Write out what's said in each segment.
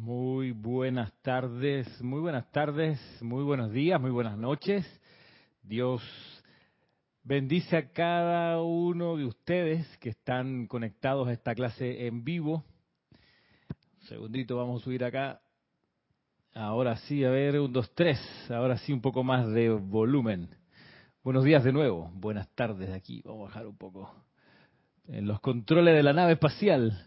Muy buenas tardes, muy buenas tardes, muy buenos días, muy buenas noches. Dios bendice a cada uno de ustedes que están conectados a esta clase en vivo. Un segundito, vamos a subir acá. Ahora sí, a ver, un, dos, tres. Ahora sí, un poco más de volumen. Buenos días de nuevo. Buenas tardes aquí. Vamos a bajar un poco. En los controles de la nave espacial.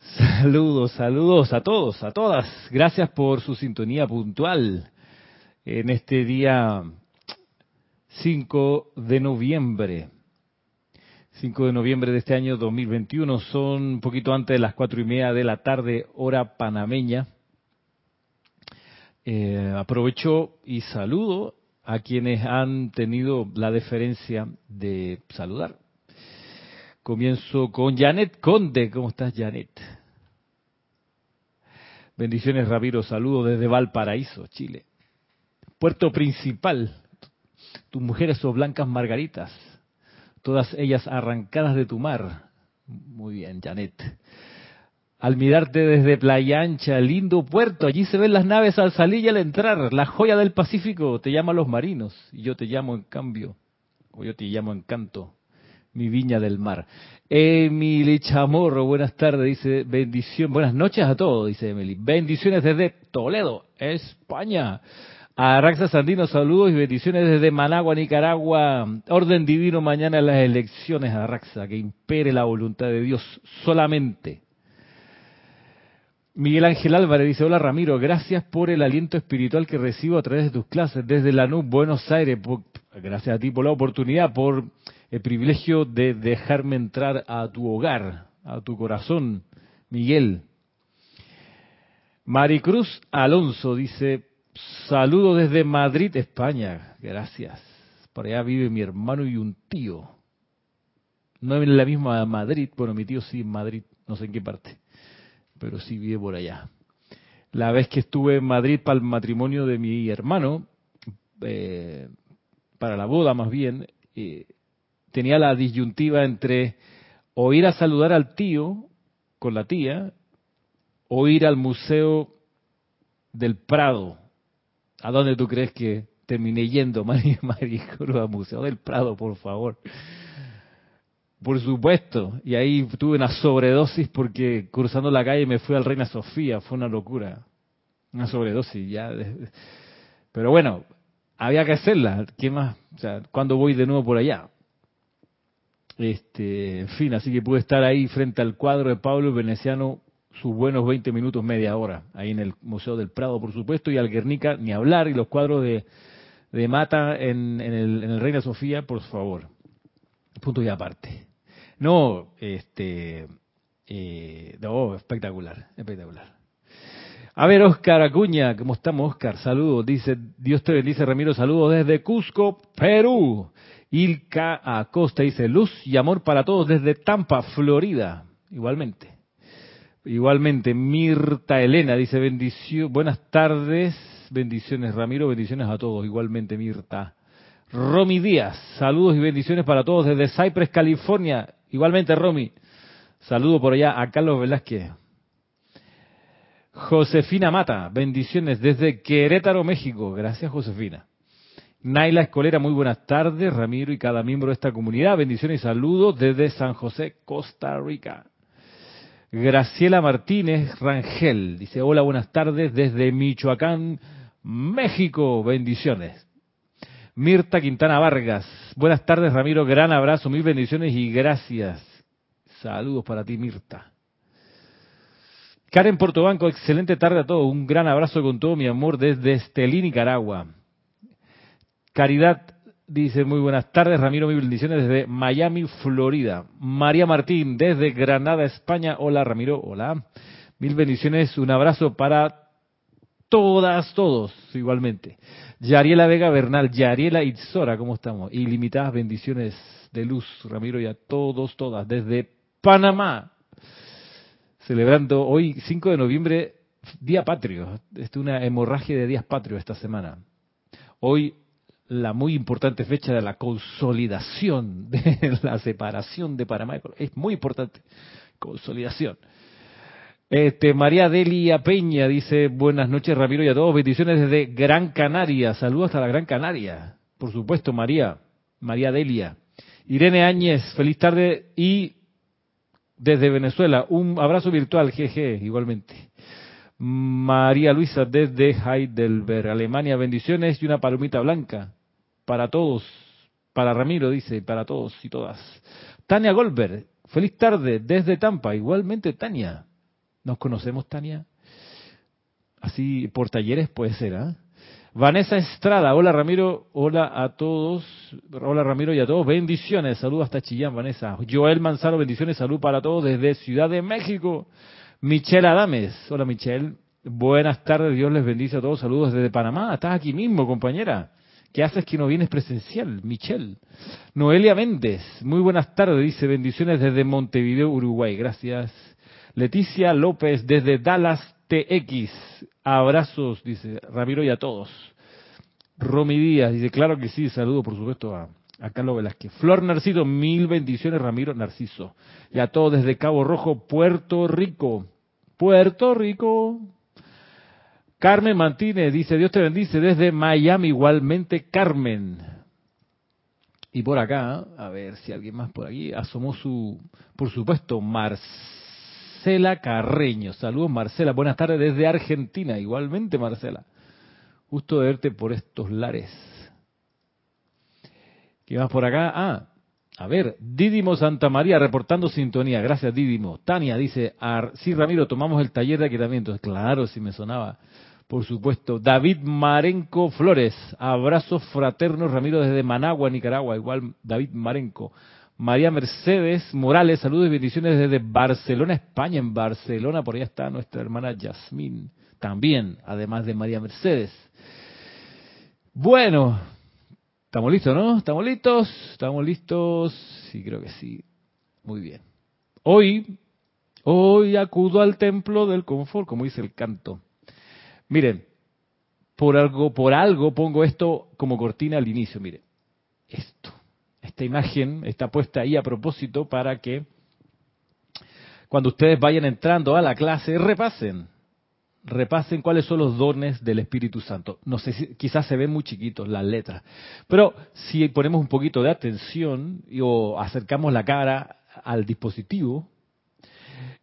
Saludos, saludos a todos, a todas. Gracias por su sintonía puntual en este día 5 de noviembre. 5 de noviembre de este año 2021. Son un poquito antes de las cuatro y media de la tarde, hora panameña. Eh, aprovecho y saludo a quienes han tenido la deferencia de saludar. Comienzo con Janet Conde. ¿Cómo estás, Janet? Bendiciones, Ramiro. Saludos desde Valparaíso, Chile. Puerto Principal. Tus mujeres son blancas margaritas. Todas ellas arrancadas de tu mar. Muy bien, Janet. Al mirarte desde Playa Ancha, lindo puerto, allí se ven las naves al salir y al entrar. La joya del Pacífico te llama a los marinos y yo te llamo en cambio, o yo te llamo encanto, mi viña del mar. Emily Chamorro, buenas tardes, dice bendición, buenas noches a todos, dice Emily. Bendiciones desde Toledo, España. A Raxa Sandino, saludos y bendiciones desde Managua, Nicaragua. Orden divino mañana las elecciones a Raxa, que impere la voluntad de Dios solamente. Miguel Ángel Álvarez dice, hola Ramiro, gracias por el aliento espiritual que recibo a través de tus clases desde la NUB Buenos Aires. gracias a ti por la oportunidad, por el privilegio de dejarme entrar a tu hogar, a tu corazón, Miguel. Maricruz Alonso dice, saludo desde Madrid, España. Gracias. Por allá vive mi hermano y un tío. No en la misma Madrid, bueno, mi tío sí en Madrid, no sé en qué parte, pero sí vive por allá. La vez que estuve en Madrid para el matrimonio de mi hermano, eh, para la boda más bien, eh, tenía la disyuntiva entre o ir a saludar al tío con la tía o ir al Museo del Prado. ¿A dónde tú crees que terminé yendo, María al Museo del Prado, por favor? Por supuesto. Y ahí tuve una sobredosis porque cruzando la calle me fui al Reina Sofía. Fue una locura. Una sobredosis, ya. Pero bueno, había que hacerla. ¿Qué más? O sea, ¿cuándo voy de nuevo por allá? Este, en fin, así que pude estar ahí frente al cuadro de Pablo Veneciano sus buenos 20 minutos, media hora, ahí en el Museo del Prado, por supuesto, y al Guernica, ni hablar, y los cuadros de, de Mata en, el, en el Reina Sofía, por favor. Punto y aparte. No, este, eh, no, espectacular, espectacular. A ver, Oscar Acuña, ¿cómo estamos, Oscar? Saludos, dice, Dios te bendice, Ramiro, saludos desde Cusco, Perú. Ilka Acosta dice, luz y amor para todos desde Tampa, Florida. Igualmente. Igualmente, Mirta Elena dice, bendición, buenas tardes, bendiciones Ramiro, bendiciones a todos. Igualmente, Mirta. Romy Díaz, saludos y bendiciones para todos desde Cypress, California. Igualmente, Romy. Saludo por allá a Carlos Velázquez. Josefina Mata, bendiciones desde Querétaro, México. Gracias, Josefina. Naila Escolera, muy buenas tardes, Ramiro y cada miembro de esta comunidad. Bendiciones y saludos desde San José, Costa Rica. Graciela Martínez Rangel dice, hola, buenas tardes desde Michoacán, México. Bendiciones. Mirta Quintana Vargas, buenas tardes, Ramiro, gran abrazo, mil bendiciones y gracias. Saludos para ti, Mirta. Karen Portobanco, excelente tarde a todos. Un gran abrazo con todo mi amor desde Estelí, Nicaragua. Caridad dice muy buenas tardes, Ramiro, mil bendiciones desde Miami, Florida. María Martín desde Granada, España. Hola Ramiro, hola. Mil bendiciones, un abrazo para todas, todos, igualmente. Yariela Vega Bernal, Yariela Itzora, ¿cómo estamos? Ilimitadas bendiciones de luz, Ramiro, y a todos, todas, desde Panamá. Celebrando hoy, 5 de noviembre, Día Patrio. Es una hemorragia de días patrios esta semana. Hoy la muy importante fecha de la consolidación de la separación de Panamá. Es muy importante. Consolidación. Este, María Delia Peña dice, buenas noches Ramiro y a todos, bendiciones desde Gran Canaria, saludos hasta la Gran Canaria, por supuesto María, María Delia. Irene Áñez, feliz tarde y desde Venezuela, un abrazo virtual, GG, igualmente. María Luisa desde Heidelberg, Alemania, bendiciones y una palomita blanca para todos, para Ramiro dice, para todos y todas. Tania Goldberg, feliz tarde desde Tampa, igualmente Tania. ¿Nos conocemos, Tania? Así por talleres puede ser, ¿ah? Vanessa Estrada, hola Ramiro, hola a todos, hola Ramiro y a todos, bendiciones, saludos hasta Chillán, Vanessa. Joel Manzano, bendiciones, salud para todos desde Ciudad de México. Michelle Adames, hola Michelle, buenas tardes, Dios les bendice a todos, saludos desde Panamá, estás aquí mismo, compañera. ¿Qué haces que no vienes presencial, Michelle? Noelia Méndez, muy buenas tardes, dice bendiciones desde Montevideo, Uruguay, gracias. Leticia López desde Dallas, TX. Abrazos, dice Ramiro y a todos. Romy Díaz dice, claro que sí, saludo por supuesto a, Carlos Velázquez. Flor Narciso, mil bendiciones, Ramiro Narciso. Y a todos desde Cabo Rojo, Puerto Rico. Puerto Rico. Carmen Martínez dice, Dios te bendice desde Miami, igualmente Carmen. Y por acá, a ver si alguien más por aquí, asomó su, por supuesto, Mars Marcela Carreño. Saludos Marcela, buenas tardes desde Argentina. Igualmente Marcela. Gusto de verte por estos lares. ¿Qué más por acá? Ah, a ver, Didimo Santa María reportando sintonía. Gracias Didimo. Tania dice, sí Ramiro, tomamos el taller de aquitamiento. Claro, si me sonaba. Por supuesto. David Marenco Flores. Abrazos fraternos, Ramiro, desde Managua, Nicaragua. Igual David Marenco. María Mercedes Morales, saludos y bendiciones desde Barcelona, España. En Barcelona, por allá está nuestra hermana Yasmín, también, además de María Mercedes. Bueno, ¿estamos listos, no? ¿Estamos listos? ¿Estamos listos? Sí, creo que sí. Muy bien. Hoy, hoy acudo al templo del confort, como dice el canto. Miren, por algo, por algo pongo esto como cortina al inicio, miren. Esto esta imagen está puesta ahí a propósito para que cuando ustedes vayan entrando a la clase repasen, repasen cuáles son los dones del Espíritu Santo. No sé si quizás se ven muy chiquitos las letras, pero si ponemos un poquito de atención y, o acercamos la cara al dispositivo,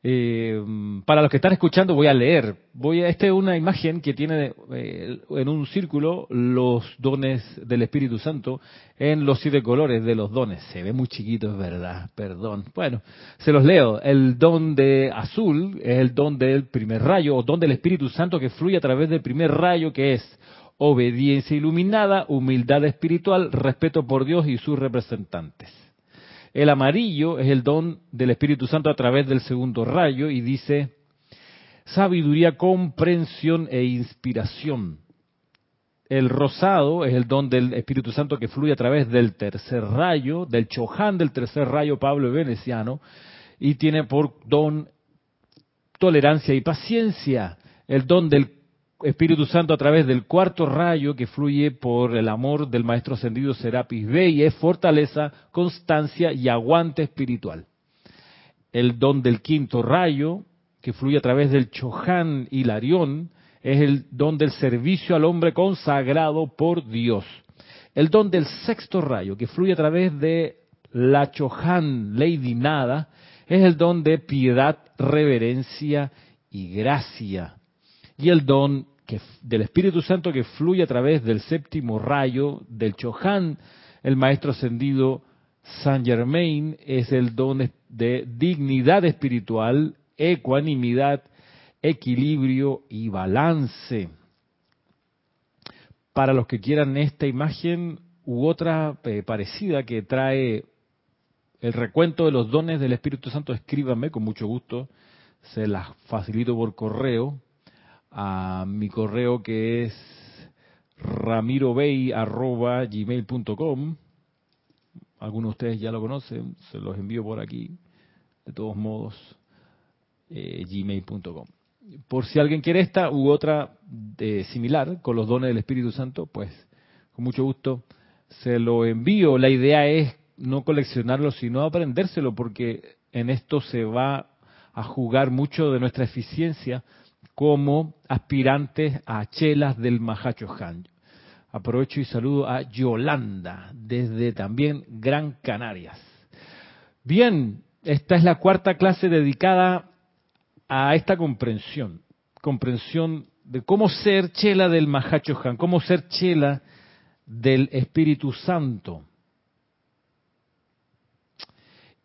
eh, para los que están escuchando voy a leer. Voy a, esta es una imagen que tiene eh, en un círculo los dones del Espíritu Santo en los siete colores de los dones. Se ve muy chiquito, es verdad, perdón. Bueno, se los leo. El don de azul es el don del primer rayo o don del Espíritu Santo que fluye a través del primer rayo que es obediencia iluminada, humildad espiritual, respeto por Dios y sus representantes. El amarillo es el don del Espíritu Santo a través del segundo rayo y dice sabiduría, comprensión e inspiración. El rosado es el don del Espíritu Santo que fluye a través del tercer rayo, del choján del tercer rayo Pablo Veneciano, y tiene por don tolerancia y paciencia. El don del Espíritu Santo a través del cuarto rayo que fluye por el amor del Maestro Ascendido Serapis Bey es fortaleza, constancia y aguante espiritual. El don del quinto rayo que fluye a través del Chohan Hilarión es el don del servicio al hombre consagrado por Dios. El don del sexto rayo que fluye a través de la Chohan Lady Nada es el don de piedad, reverencia y gracia y el don del Espíritu Santo que fluye a través del séptimo rayo del Chohan, el maestro ascendido Saint Germain, es el don de dignidad espiritual, ecuanimidad, equilibrio y balance. Para los que quieran esta imagen u otra eh, parecida que trae el recuento de los dones del Espíritu Santo, escríbanme con mucho gusto, se las facilito por correo a mi correo que es ramirobey.gmail.com. Algunos de ustedes ya lo conocen, se los envío por aquí. De todos modos, eh, gmail.com. Por si alguien quiere esta u otra de similar con los dones del Espíritu Santo, pues con mucho gusto se lo envío. La idea es no coleccionarlo, sino aprendérselo, porque en esto se va a jugar mucho de nuestra eficiencia como aspirantes a chelas del Mahacho Han. Aprovecho y saludo a Yolanda desde también Gran Canarias. Bien, esta es la cuarta clase dedicada a esta comprensión, comprensión de cómo ser chela del Mahacho Han, cómo ser chela del Espíritu Santo.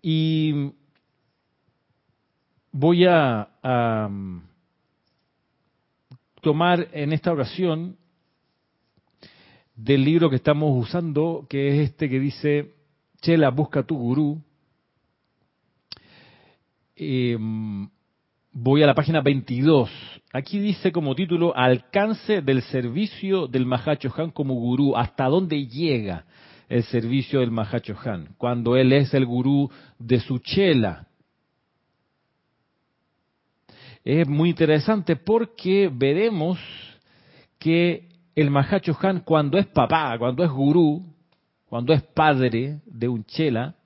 Y voy a, tomar en esta ocasión del libro que estamos usando, que es este que dice, Chela, busca tu gurú. Em, voy a la página 22. Aquí dice como título, alcance del servicio del Mahacho Han como gurú. ¿Hasta dónde llega el servicio del Mahacho Han? Cuando él es el gurú de su chela. Es muy interesante porque veremos que el Mahacho Han cuando es papá, cuando es gurú, cuando es padre de un chela,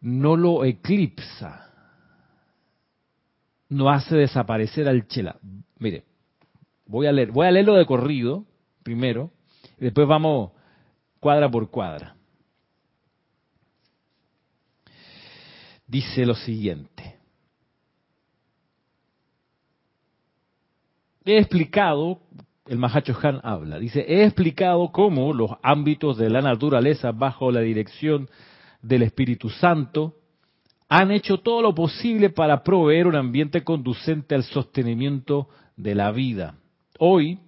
no lo eclipsa, no hace desaparecer al chela. Mire, voy a leer, voy a leerlo de corrido primero, y después vamos cuadra por cuadra. Dice lo siguiente. He explicado el Mahacho Han habla. Dice, he explicado cómo los ámbitos de la naturaleza bajo la dirección del Espíritu Santo han hecho todo lo posible para proveer un ambiente conducente al sostenimiento de la vida. Hoy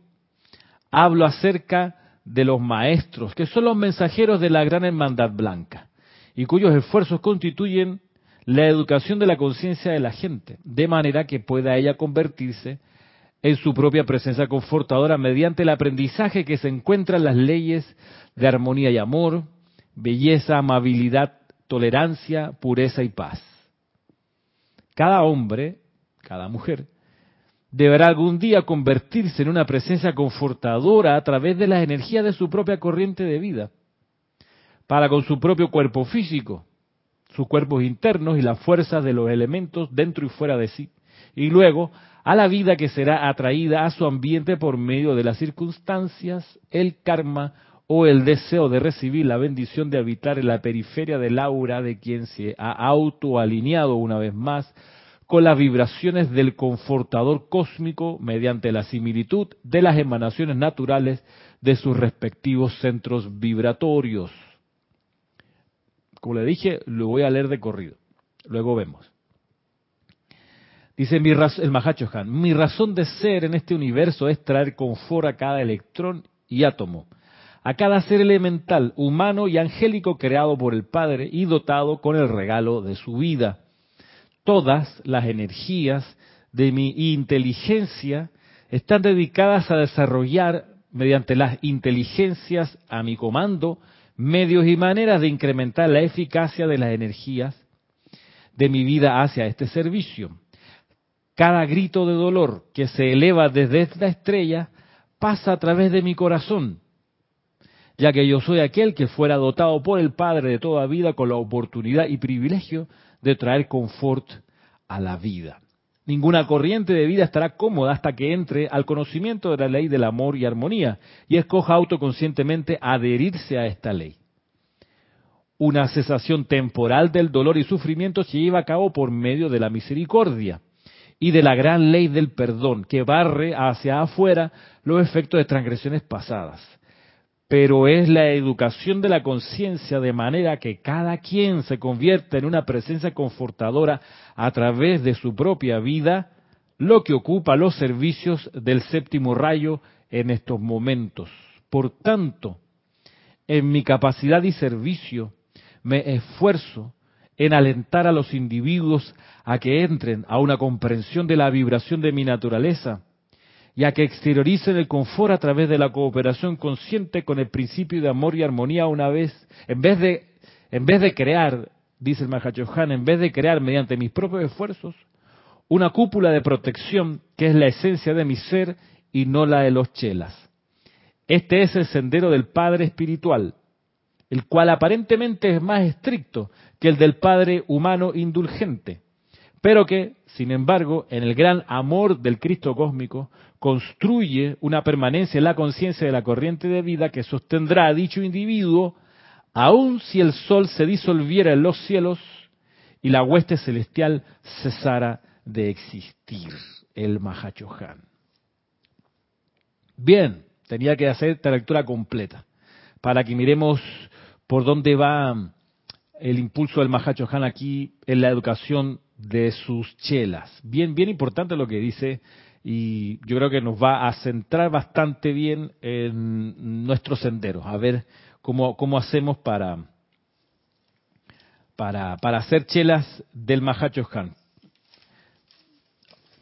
hablo acerca de los maestros, que son los mensajeros de la gran hermandad blanca, y cuyos esfuerzos constituyen la educación de la conciencia de la gente, de manera que pueda ella convertirse en su propia presencia confortadora mediante el aprendizaje que se encuentra en las leyes de armonía y amor, belleza, amabilidad, tolerancia, pureza y paz. Cada hombre, cada mujer, deberá algún día convertirse en una presencia confortadora a través de las energías de su propia corriente de vida, para con su propio cuerpo físico, sus cuerpos internos y las fuerzas de los elementos dentro y fuera de sí, y luego a la vida que será atraída a su ambiente por medio de las circunstancias, el karma o el deseo de recibir la bendición de habitar en la periferia del aura de quien se ha autoalineado una vez más con las vibraciones del confortador cósmico mediante la similitud de las emanaciones naturales de sus respectivos centros vibratorios. Como le dije, lo voy a leer de corrido. Luego vemos. Dice mi el Mahacho Han, mi razón de ser en este universo es traer confort a cada electrón y átomo, a cada ser elemental, humano y angélico creado por el Padre y dotado con el regalo de su vida. Todas las energías de mi inteligencia están dedicadas a desarrollar mediante las inteligencias a mi comando medios y maneras de incrementar la eficacia de las energías de mi vida hacia este servicio cada grito de dolor que se eleva desde esta estrella pasa a través de mi corazón, ya que yo soy aquel que fuera dotado por el Padre de toda vida con la oportunidad y privilegio de traer confort a la vida. Ninguna corriente de vida estará cómoda hasta que entre al conocimiento de la ley del amor y armonía y escoja autoconscientemente adherirse a esta ley. Una cesación temporal del dolor y sufrimiento se lleva a cabo por medio de la misericordia y de la gran ley del perdón que barre hacia afuera los efectos de transgresiones pasadas. Pero es la educación de la conciencia de manera que cada quien se convierta en una presencia confortadora a través de su propia vida, lo que ocupa los servicios del séptimo rayo en estos momentos. Por tanto, en mi capacidad y servicio me esfuerzo en alentar a los individuos a que entren a una comprensión de la vibración de mi naturaleza y a que exterioricen el confort a través de la cooperación consciente con el principio de amor y armonía una vez, en vez de, en vez de crear, dice el Mahachohan, en vez de crear mediante mis propios esfuerzos, una cúpula de protección que es la esencia de mi ser y no la de los chelas. Este es el sendero del Padre espiritual, el cual aparentemente es más estricto que el del Padre humano indulgente, pero que, sin embargo, en el gran amor del Cristo cósmico, construye una permanencia en la conciencia de la corriente de vida que sostendrá a dicho individuo, aun si el sol se disolviera en los cielos y la hueste celestial cesara de existir, el Mahachohan. Bien, tenía que hacer esta lectura completa para que miremos por dónde va el impulso del Mahachohan aquí en la educación de sus chelas. Bien, bien importante lo que dice y yo creo que nos va a centrar bastante bien en nuestros senderos, a ver cómo, cómo hacemos para, para, para hacer chelas del Mahachohan.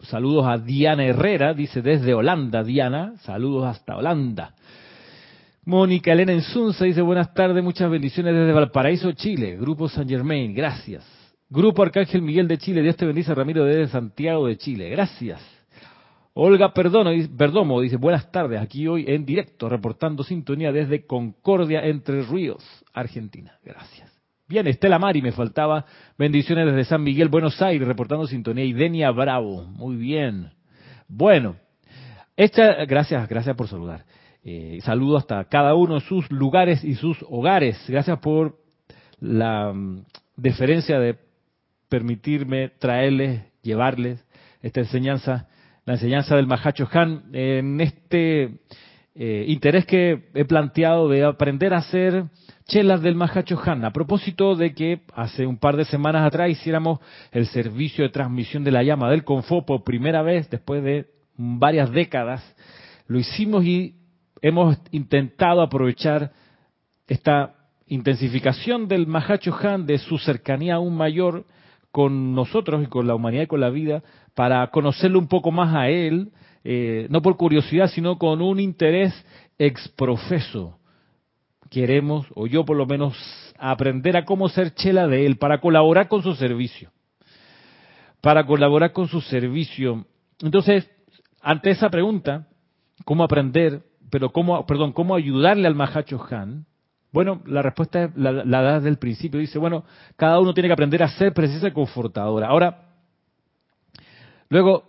Saludos a Diana Herrera, dice desde Holanda, Diana, saludos hasta Holanda. Mónica Elena Ensunza dice buenas tardes, muchas bendiciones desde Valparaíso, Chile. Grupo San Germain, gracias. Grupo Arcángel Miguel de Chile, Dios te bendice Ramiro desde Santiago de Chile, gracias. Olga Perdomo dice buenas tardes, aquí hoy en directo, reportando sintonía desde Concordia, Entre Ríos, Argentina, gracias. Bien, Estela Mari, me faltaba bendiciones desde San Miguel, Buenos Aires, reportando sintonía. Y Denia Bravo, muy bien. Bueno, esta, gracias, gracias por saludar. Eh, saludo hasta cada uno de sus lugares y sus hogares. Gracias por la mm, deferencia de permitirme traerles, llevarles esta enseñanza, la enseñanza del Mahacho Han, en este eh, interés que he planteado de aprender a hacer chelas del Mahacho Han, a propósito de que hace un par de semanas atrás hiciéramos el servicio de transmisión de la llama del Confo por primera vez después de varias décadas. Lo hicimos y hemos intentado aprovechar esta intensificación del Mahacho Han, de su cercanía aún mayor con nosotros y con la humanidad y con la vida, para conocerlo un poco más a él, eh, no por curiosidad, sino con un interés exprofeso. Queremos, o yo por lo menos, aprender a cómo ser chela de él, para colaborar con su servicio. Para colaborar con su servicio. Entonces, ante esa pregunta, ¿cómo aprender? Pero cómo, perdón, cómo ayudarle al Mahacho Han, bueno, la respuesta la, da desde el principio. Dice, bueno, cada uno tiene que aprender a ser precisa y confortadora. Ahora, luego,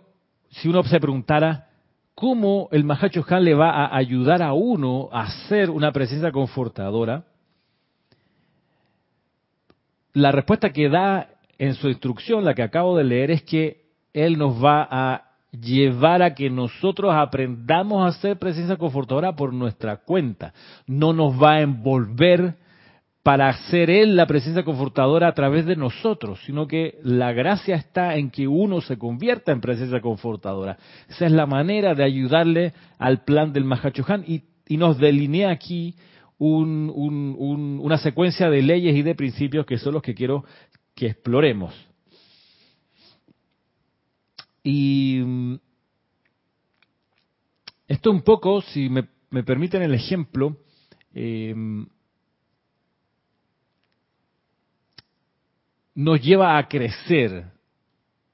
si uno se preguntara, ¿cómo el Mahacho Han le va a ayudar a uno a ser una presencia confortadora? La respuesta que da en su instrucción, la que acabo de leer, es que él nos va a llevar a que nosotros aprendamos a ser presencia confortadora por nuestra cuenta. No nos va a envolver para hacer Él la presencia confortadora a través de nosotros, sino que la gracia está en que uno se convierta en presencia confortadora. Esa es la manera de ayudarle al plan del Mahachohan y, y nos delinea aquí una secuencia de leyes y de principios que son los que quiero que exploremos. Y mm, esto un poco, si me, permiten el ejemplo, eh, nos lleva a crecer,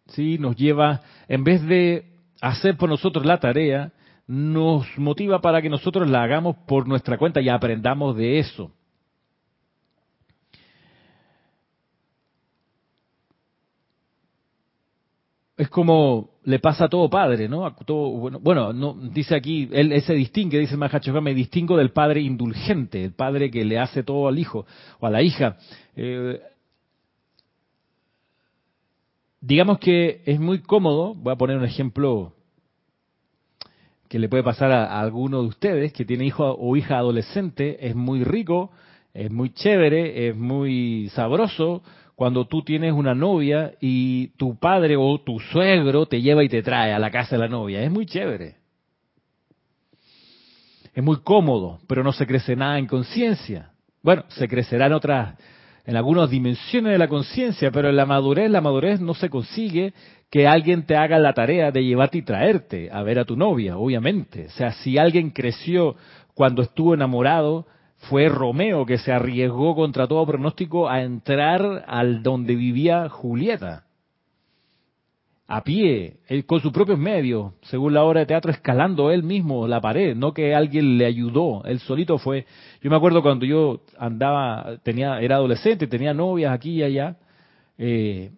¿sí? Nos lleva, en vez de hacer por nosotros la tarea, nos motiva para que nosotros la hagamos por nuestra cuenta y aprendamos de eso. Es como le pasa a todo padre, ¿no? todo, bueno, bueno no, dice aquí, él, se distingue, dice Mahacho, me distingo del padre indulgente, el padre que le hace todo al hijo o a la hija. Eh, digamos que es muy cómodo, voy a poner un ejemplo que le puede pasar a, a alguno de ustedes que tiene hijo o hija adolescente, es muy rico, es muy chévere, es muy sabroso, cuando tú tienes una novia y tu padre o tu suegro te lleva y te trae a la casa de la novia. Es muy chévere. Es muy cómodo, pero no se crece nada en conciencia. Bueno, se crecerá en otras, en algunas dimensiones de la conciencia, pero en la madurez, la madurez no se consigue que alguien te haga la tarea de llevarte y traerte a ver a tu novia, obviamente. O sea, si alguien creció cuando estuvo enamorado, fue Romeo que se arriesgó contra todo pronóstico a entrar al donde vivía Julieta. A pie, con sus propios medios, según la obra de teatro, escalando él mismo la pared, no que alguien le ayudó, él solito fue. Yo me acuerdo cuando yo andaba, tenía, era adolescente, tenía novias aquí y allá, eh,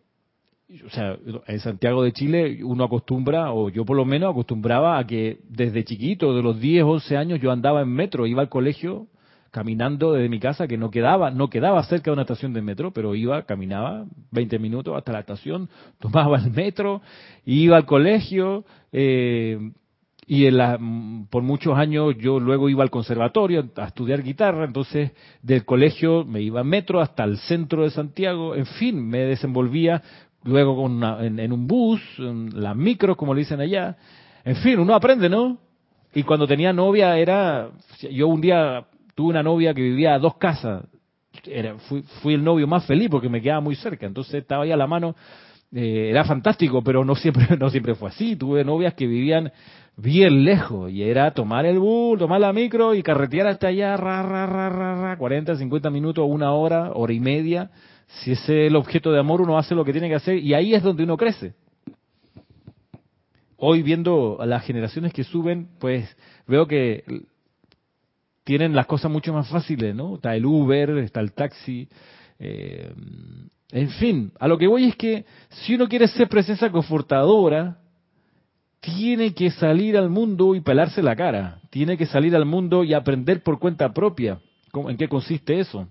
o sea, en Santiago de Chile uno acostumbra, o yo por lo menos acostumbraba a que desde chiquito, de los 10, 11 años, yo andaba en metro, iba al colegio caminando desde mi casa, que no quedaba, no quedaba cerca de una estación de metro, pero iba, caminaba 20 minutos hasta la estación, tomaba el metro, iba al colegio, eh, y en la, por muchos años yo luego iba al conservatorio a estudiar guitarra, entonces del colegio me iba en metro hasta el centro de Santiago, en fin, me desenvolvía luego con en, un bus, en las micros, como le dicen allá. En fin, uno aprende, ¿no? Y cuando tenía novia era, yo un día tuve una novia que vivía a dos casas, era, fui, fui el novio más feliz porque me quedaba muy cerca, entonces estaba ahí a la mano, eh, era fantástico, pero no siempre, no siempre fue así. Tuve novias que vivían bien lejos y era tomar el bus, tomar la micro y carretear hasta allá, ra, ra, ra, ra, ra, 40, 50 minutos, una hora, hora y media si ese es el objeto de amor, uno hace lo que tiene que hacer y ahí es donde uno crece. Hoy viendo a las generaciones que suben, pues veo que tienen las cosas mucho más fáciles, ¿no? Está el Uber, está el taxi, eh, en fin, a lo que voy es que si uno quiere ser presencia confortadora, tiene que salir al mundo y pelarse la cara, tiene que salir al mundo y aprender por cuenta propia. ¿En qué consiste eso?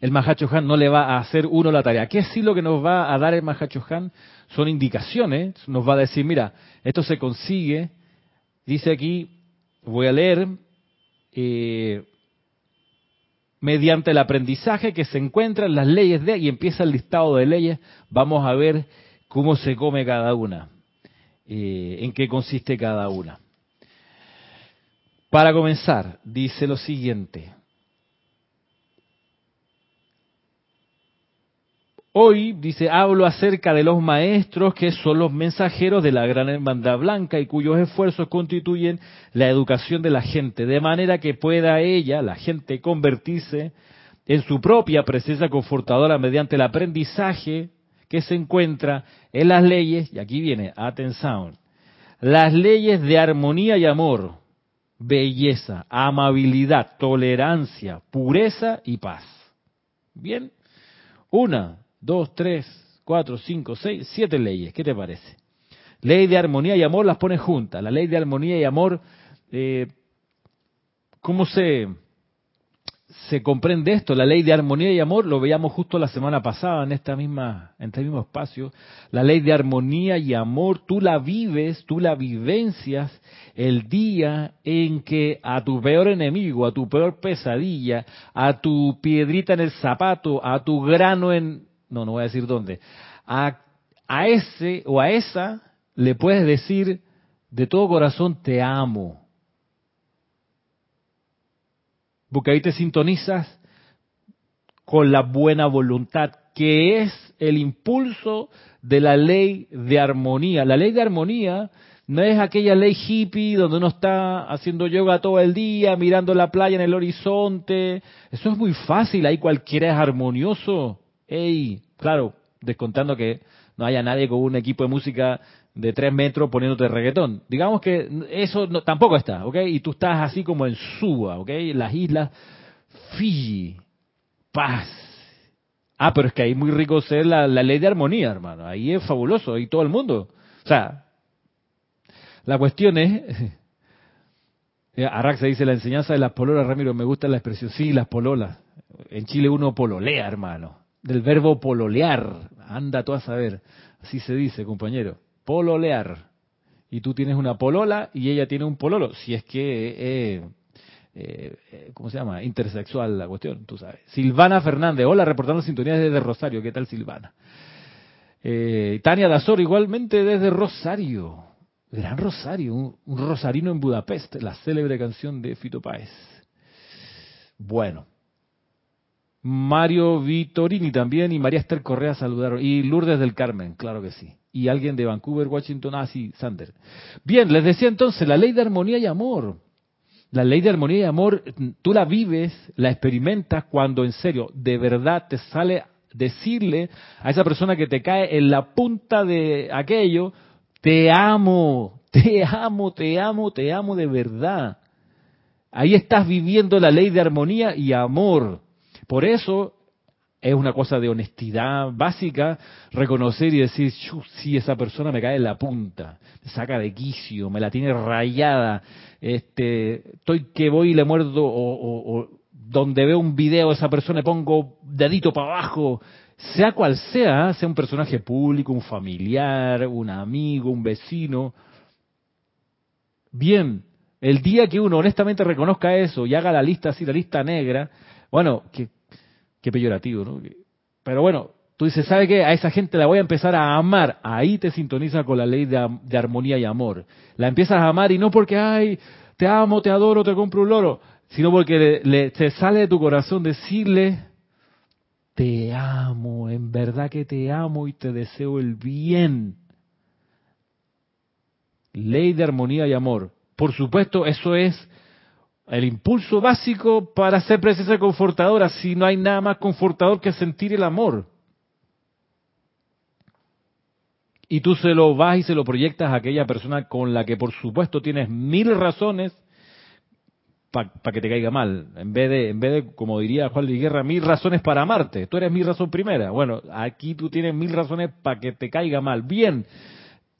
el Mahacho Han no le va a hacer uno la tarea. ¿Qué sí lo que nos va a dar el Mahacho Han? Son indicaciones, nos va a decir, mira, esto se consigue, dice aquí, voy a leer, eh, mediante el aprendizaje que se encuentra en las leyes de, y empieza el listado de leyes, vamos a ver cómo se come cada una, eh, en qué consiste cada una. Para comenzar, dice lo siguiente, Hoy, dice, hablo acerca de los maestros que son los mensajeros de la gran hermandad blanca y cuyos esfuerzos constituyen la educación de la gente, de manera que pueda ella, la gente, convertirse en su propia presencia confortadora mediante el aprendizaje que se encuentra en las leyes, y aquí viene, atención, las leyes de armonía y amor, belleza, amabilidad, tolerancia, pureza y paz. Bien, una, dos, tres, cuatro, cinco, seis, siete leyes. ¿Qué te parece? Ley de armonía y amor las pone juntas. La ley de armonía y amor, eh, ¿cómo se, se comprende esto? La ley de armonía y amor lo veíamos justo la semana pasada en esta misma, en este mismo espacio. La ley de armonía y amor, tú la vives, tú la vivencias el día en que a tu peor enemigo, a tu peor pesadilla, a tu piedrita en el zapato, a tu grano en no, no voy a decir dónde, a, a ese o a esa le puedes decir de todo corazón te amo. Porque ahí te sintonizas con la buena voluntad, que es el impulso de la ley de armonía. La ley de armonía no es aquella ley hippie donde uno está haciendo yoga todo el día, mirando la playa en el horizonte. Eso es muy fácil, ahí cualquiera es armonioso. Ey, claro, descontando que no haya nadie con un equipo de música de tres metros poniéndote reggaetón. Digamos que eso tampoco está, ¿ok? Y tú estás así como en Suba, ¿ok? Las islas Fiji, paz. Ah, pero es que ahí muy rico ser la, ley de armonía, hermano. Ahí es fabuloso, y todo el mundo. O sea, la cuestión es, Arrax dice, la enseñanza de las pololas, Ramiro, me gusta la expresión, sí, las pololas. En Chile uno pololea, hermano del verbo pololear. Anda tú a saber. Así se dice, compañero. Pololear. Y tú tienes una polola y ella tiene un pololo. Si es que, eh, eh, ¿cómo se llama? Intersexual la cuestión, tú sabes. Silvana Fernández. Hola, reportando sintonía desde Rosario. ¿Qué tal, Silvana? Eh, Tania Dazor, igualmente desde Rosario. Gran Rosario, un, un, rosarino en Budapest, la célebre canción de Fito Páez. Bueno, Mario Vitorini también y María Esther Correa saludaron. Y Lourdes del Carmen, claro que sí. Y alguien de Vancouver, Washington, ah, sí, Sander. Bien, les decía entonces, la ley de armonía y amor. La ley de armonía y amor, tú la vives, la experimentas cuando en serio, de verdad te sale decirle a esa persona que te cae en la punta de aquello, te amo, te amo, te amo, te amo de verdad. Ahí estás viviendo la ley de armonía y amor. Por eso, es una cosa de honestidad básica, reconocer y decir, sí, esa persona me cae en la punta, me saca de quicio, me la tiene rayada, este, estoy que voy y le muerdo, o, donde veo un video de esa persona le pongo dedito para abajo, sea cual sea, sea un personaje público, un familiar, un amigo, un vecino. Bien, el día que uno honestamente reconozca eso y haga la lista así, la lista negra, bueno, que Qué peyorativo, ¿no? Pero bueno, tú dices, ¿sabe qué? A esa gente la voy a empezar a amar. Ahí te sintoniza con la ley de, armonía y amor. La empiezas a amar y no porque, ay, te amo, te adoro, te compro un loro, sino porque le, te sale de tu corazón decirle, te amo, en verdad que te amo y te deseo el bien. Ley de armonía y amor. Por supuesto, eso es el impulso básico para ser presencia confortadora, si no hay nada más confortador que sentir el amor. Y tú se lo vas y se lo proyectas a aquella persona con la que por supuesto tienes mil razones para que te caiga mal. En vez de, en vez de, como diría Juan de Guerra, mil razones para amarte. Tú eres mi razón primera. Bueno, aquí tú tienes mil razones para que te caiga mal. Bien,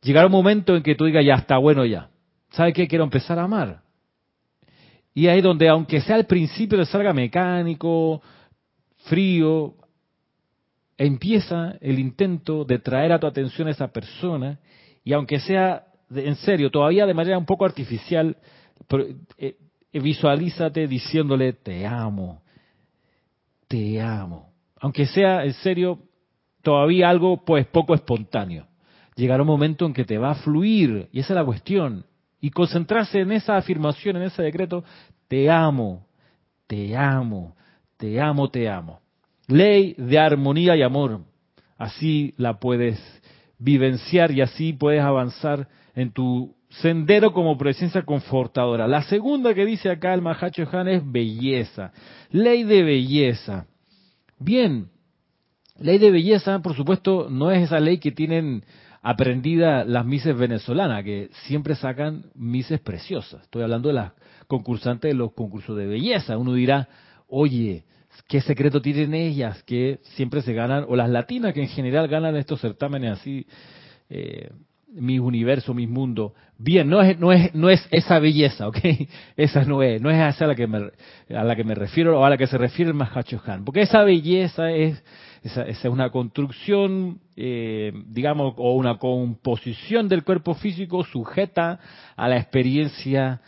llegará un momento en que tú digas, ya está bueno ya. ¿Sabes qué? Quiero empezar a amar. Y ahí donde, aunque sea al principio de salga mecánico, frío, empieza el intento de traer a tu atención a esa persona y aunque sea en serio, todavía de manera un poco artificial, eh, visualízate diciéndole te amo, te amo. Aunque sea en serio, todavía algo pues poco espontáneo. Llegará un momento en que te va a fluir y esa es la cuestión y concentrarse en esa afirmación, en ese decreto, te amo, te amo, te amo, te amo. Ley de armonía y amor. Así la puedes vivenciar y así puedes avanzar en tu sendero como presencia confortadora. La segunda que dice acá el Mahacho Han es belleza. Ley de belleza. Bien, ley de belleza, por supuesto, no es esa ley que tienen aprendida las mises venezolanas, que siempre sacan mises preciosas. Estoy hablando de las concursantes de los concursos de belleza. Uno dirá, oye, ¿qué secreto tienen ellas que siempre se ganan, o las latinas que en general ganan estos certámenes así, eh, mis universo, mis mundo? Bien, no es, no es, no es esa belleza, ¿ok? Esa no es, no es esa a la que me, a la que me refiero o a la que se refiere el Mahacho Han, porque esa belleza es esa, es una construcción, eh, digamos, o una composición del cuerpo físico sujeta a la experiencia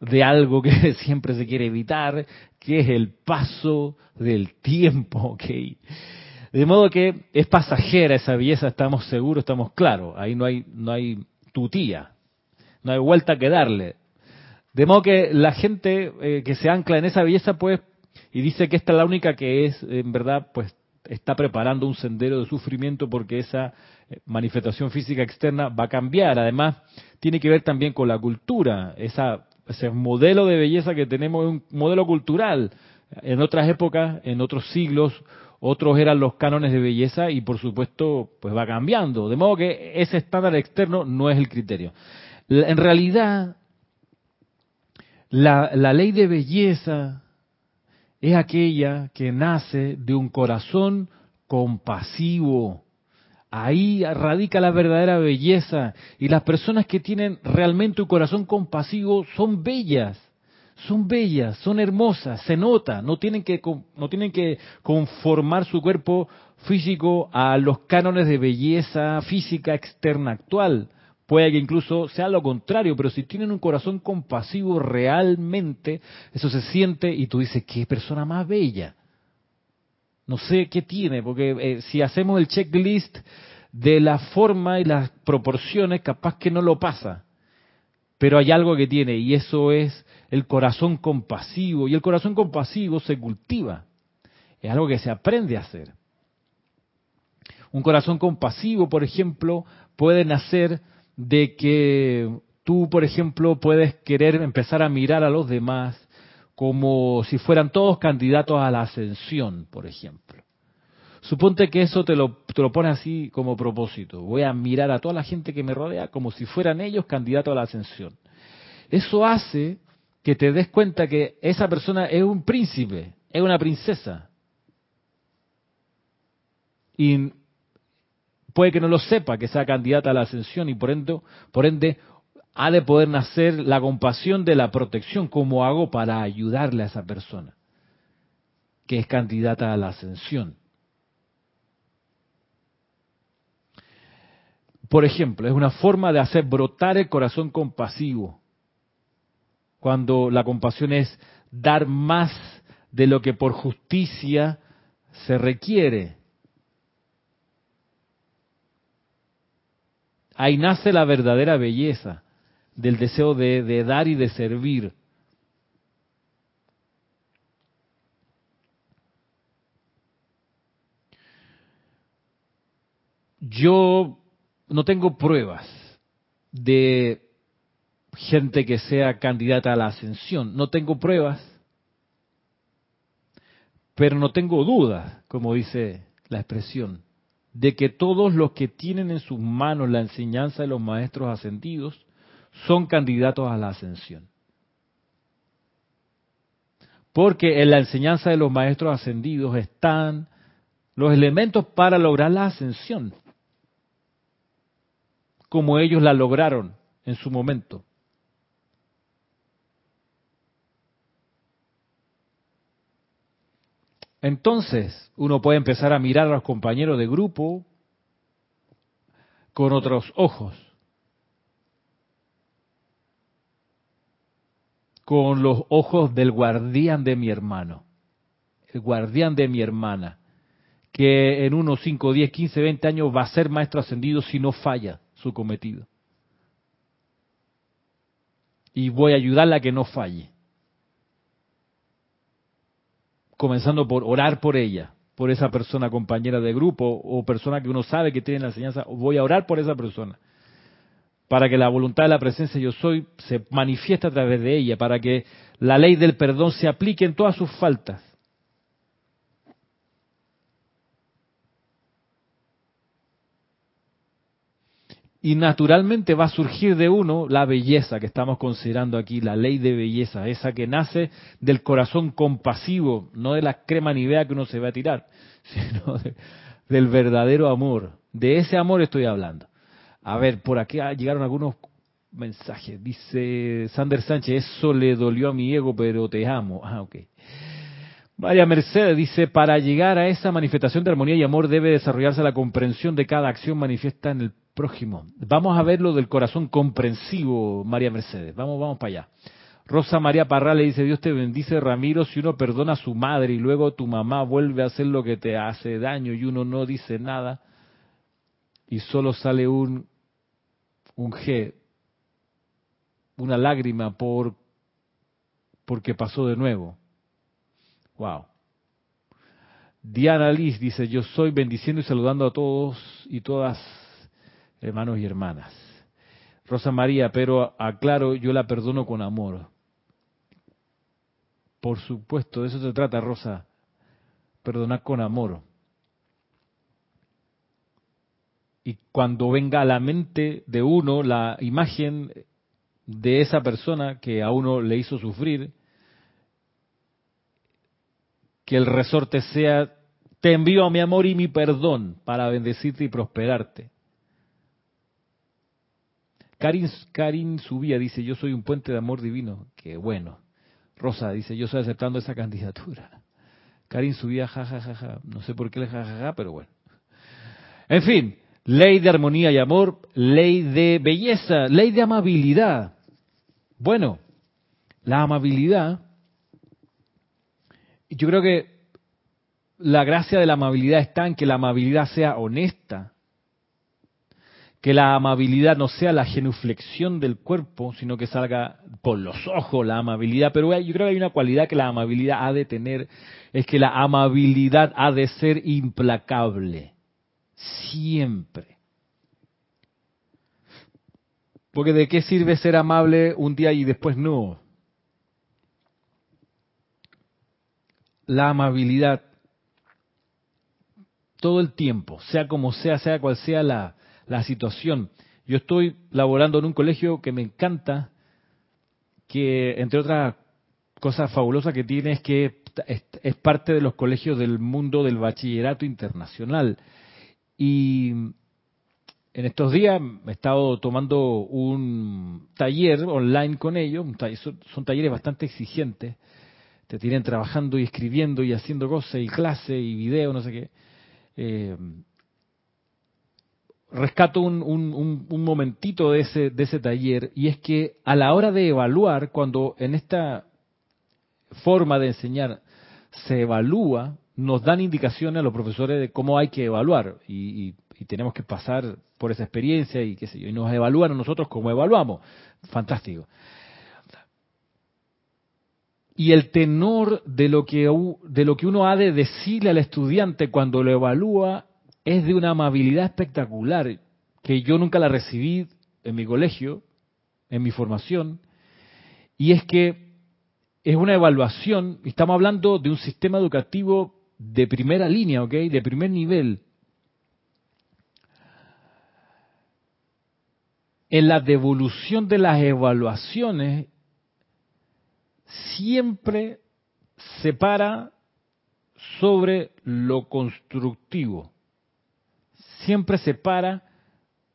de algo que siempre se quiere evitar, que es el paso del tiempo, ¿ok? De modo que es pasajera esa belleza, estamos seguros, estamos claros. Ahí no hay, no hay tutía, no hay vuelta que darle. De modo que la gente eh, que se ancla en esa belleza, pues, y dice que esta es la única que es, en verdad, pues, está preparando un sendero de sufrimiento porque esa eh, manifestación física externa va a cambiar. Además, tiene que ver también con la cultura. Esa, ese modelo de belleza que tenemos es un modelo cultural. En otras épocas, en otros siglos, otros eran los cánones de belleza y por supuesto, pues va cambiando. De modo que ese estándar externo no es el criterio. En realidad, la, ley de belleza es aquella que nace de un corazón compasivo. Ahí radica la verdadera belleza. Y las personas que tienen realmente un corazón compasivo son bellas. Son bellas, son hermosas, se nota, no tienen que no tienen que conformar su cuerpo físico a los cánones de belleza física externa actual. Puede que incluso sea lo contrario, pero si tienen un corazón compasivo realmente, eso se siente y tú dices, qué persona más bella. No sé qué tiene, porque eh, si hacemos el checklist de la forma y las proporciones, capaz que no lo pasa. Pero hay algo que tiene y eso es el corazón compasivo. Y el corazón compasivo se cultiva. Es algo que se aprende a hacer. Un corazón compasivo, por ejemplo, puede nacer de que tú, por ejemplo, puedes querer empezar a mirar a los demás como si fueran todos candidatos a la ascensión, por ejemplo. Suponte que eso te lo, te lo pone así como propósito. Voy a mirar a toda la gente que me rodea como si fueran ellos candidatos a la ascensión. Eso hace que te des cuenta que esa persona es un príncipe, es una princesa. y puede que no lo sepa que sea candidata a la ascensión y por ende, por ende ha de poder nacer la compasión de la protección. ¿Cómo hago para ayudarle a esa persona que es candidata a la ascensión? Por ejemplo, es una forma de hacer brotar el corazón compasivo. Cuando la compasión es dar más de lo que por justicia se requiere. Ahí nace la verdadera belleza del deseo de, dar y de servir. Yo no tengo pruebas de gente que sea candidata a la ascensión. No tengo pruebas, pero no tengo dudas, como dice la expresión, de que todos los que tienen en sus manos la enseñanza de los maestros ascendidos son candidatos a la ascensión. Porque en la enseñanza de los maestros ascendidos están los elementos para lograr la ascensión, como ellos la lograron en su momento. Entonces, uno puede empezar a mirar a los compañeros de grupo con otros ojos. Con los ojos del guardián de mi hermano, el guardián de mi hermana, que en unos 5, 10, 15, 20 años va a ser maestro ascendido si no falla su cometido. Y voy a ayudarla a que no falle comenzando por orar por ella, por esa persona compañera de grupo o persona que uno sabe que tiene la enseñanza, voy a orar por esa persona, para que la voluntad de la presencia yo soy se manifieste a través de ella, para que la ley del perdón se aplique en todas sus faltas. Y naturalmente va a surgir de uno la belleza que estamos considerando aquí, la ley de belleza, esa que nace del corazón compasivo, no de la crema nivea que uno se va a tirar, sino del verdadero amor. De ese amor estoy hablando. A ver, por aquí llegaron algunos mensajes. Dice Sander Sánchez, eso le dolió a mi ego, pero te amo. Ah, ok. María Mercedes dice, para llegar a esa manifestación de armonía y amor debe desarrollarse la comprensión de cada acción manifiesta en el prójimo. Vamos a ver lo del corazón comprensivo, María Mercedes. Vamos, vamos para allá. Rosa María Parra le dice, Dios te bendice, Ramiro, si uno perdona a su madre y luego tu mamá vuelve a hacer lo que te hace daño y uno no dice nada y solo sale un, un G, una lágrima por porque pasó de nuevo. Wow. Diana Liz dice, yo soy bendiciendo y saludando a todos y todas hermanos y hermanas. Rosa María, pero aclaro, yo la perdono con amor. Por supuesto, de eso se trata, Rosa. Perdonar con amor. Y cuando venga a la mente de uno la imagen de esa persona que a uno le hizo sufrir, que el resorte sea, te envío mi amor y mi perdón para bendecirte y prosperarte. Karin, Karin Subía dice, yo soy un puente de amor divino. Qué bueno. Rosa dice, yo estoy aceptando esa candidatura. Karin Subía, jajajaja. Ja, ja. No sé por qué le jajaja, pero bueno. En fin, ley de armonía y amor, ley de belleza, ley de amabilidad. Bueno, la amabilidad, yo creo que la gracia de la amabilidad está en que la amabilidad sea honesta, que la amabilidad no sea la genuflexión del cuerpo, sino que salga por los ojos la amabilidad. Pero yo creo que hay una cualidad que la amabilidad ha de tener, es que la amabilidad ha de ser implacable, siempre. Porque de qué sirve ser amable un día y después no. La amabilidad todo el tiempo, sea como sea, sea cual sea la, la situación. Yo estoy laborando en un colegio que me encanta, que entre otras cosas fabulosas que tiene es que es parte de los colegios del mundo del bachillerato internacional. Y en estos días he estado tomando un taller online con ellos, son talleres bastante exigentes, te tienen trabajando y escribiendo y haciendo cosas y clase y video, no sé qué. Eh, rescato un, momentito de ese, de ese taller y es que a la hora de evaluar, cuando en esta forma de enseñar se evalúa, nos dan indicaciones a los profesores de cómo hay que evaluar y, tenemos que pasar por esa experiencia y qué sé yo, y nos evalúan a nosotros como evaluamos. Fantástico. Y el tenor de lo que de lo que uno ha de decirle al estudiante cuando lo evalúa es de una amabilidad espectacular que yo nunca la recibí en mi colegio, en mi formación, y es que es una evaluación, estamos hablando de un sistema educativo de primera línea, ¿ok? De primer nivel. En la devolución de las evaluaciones siempre se para sobre lo constructivo siempre se para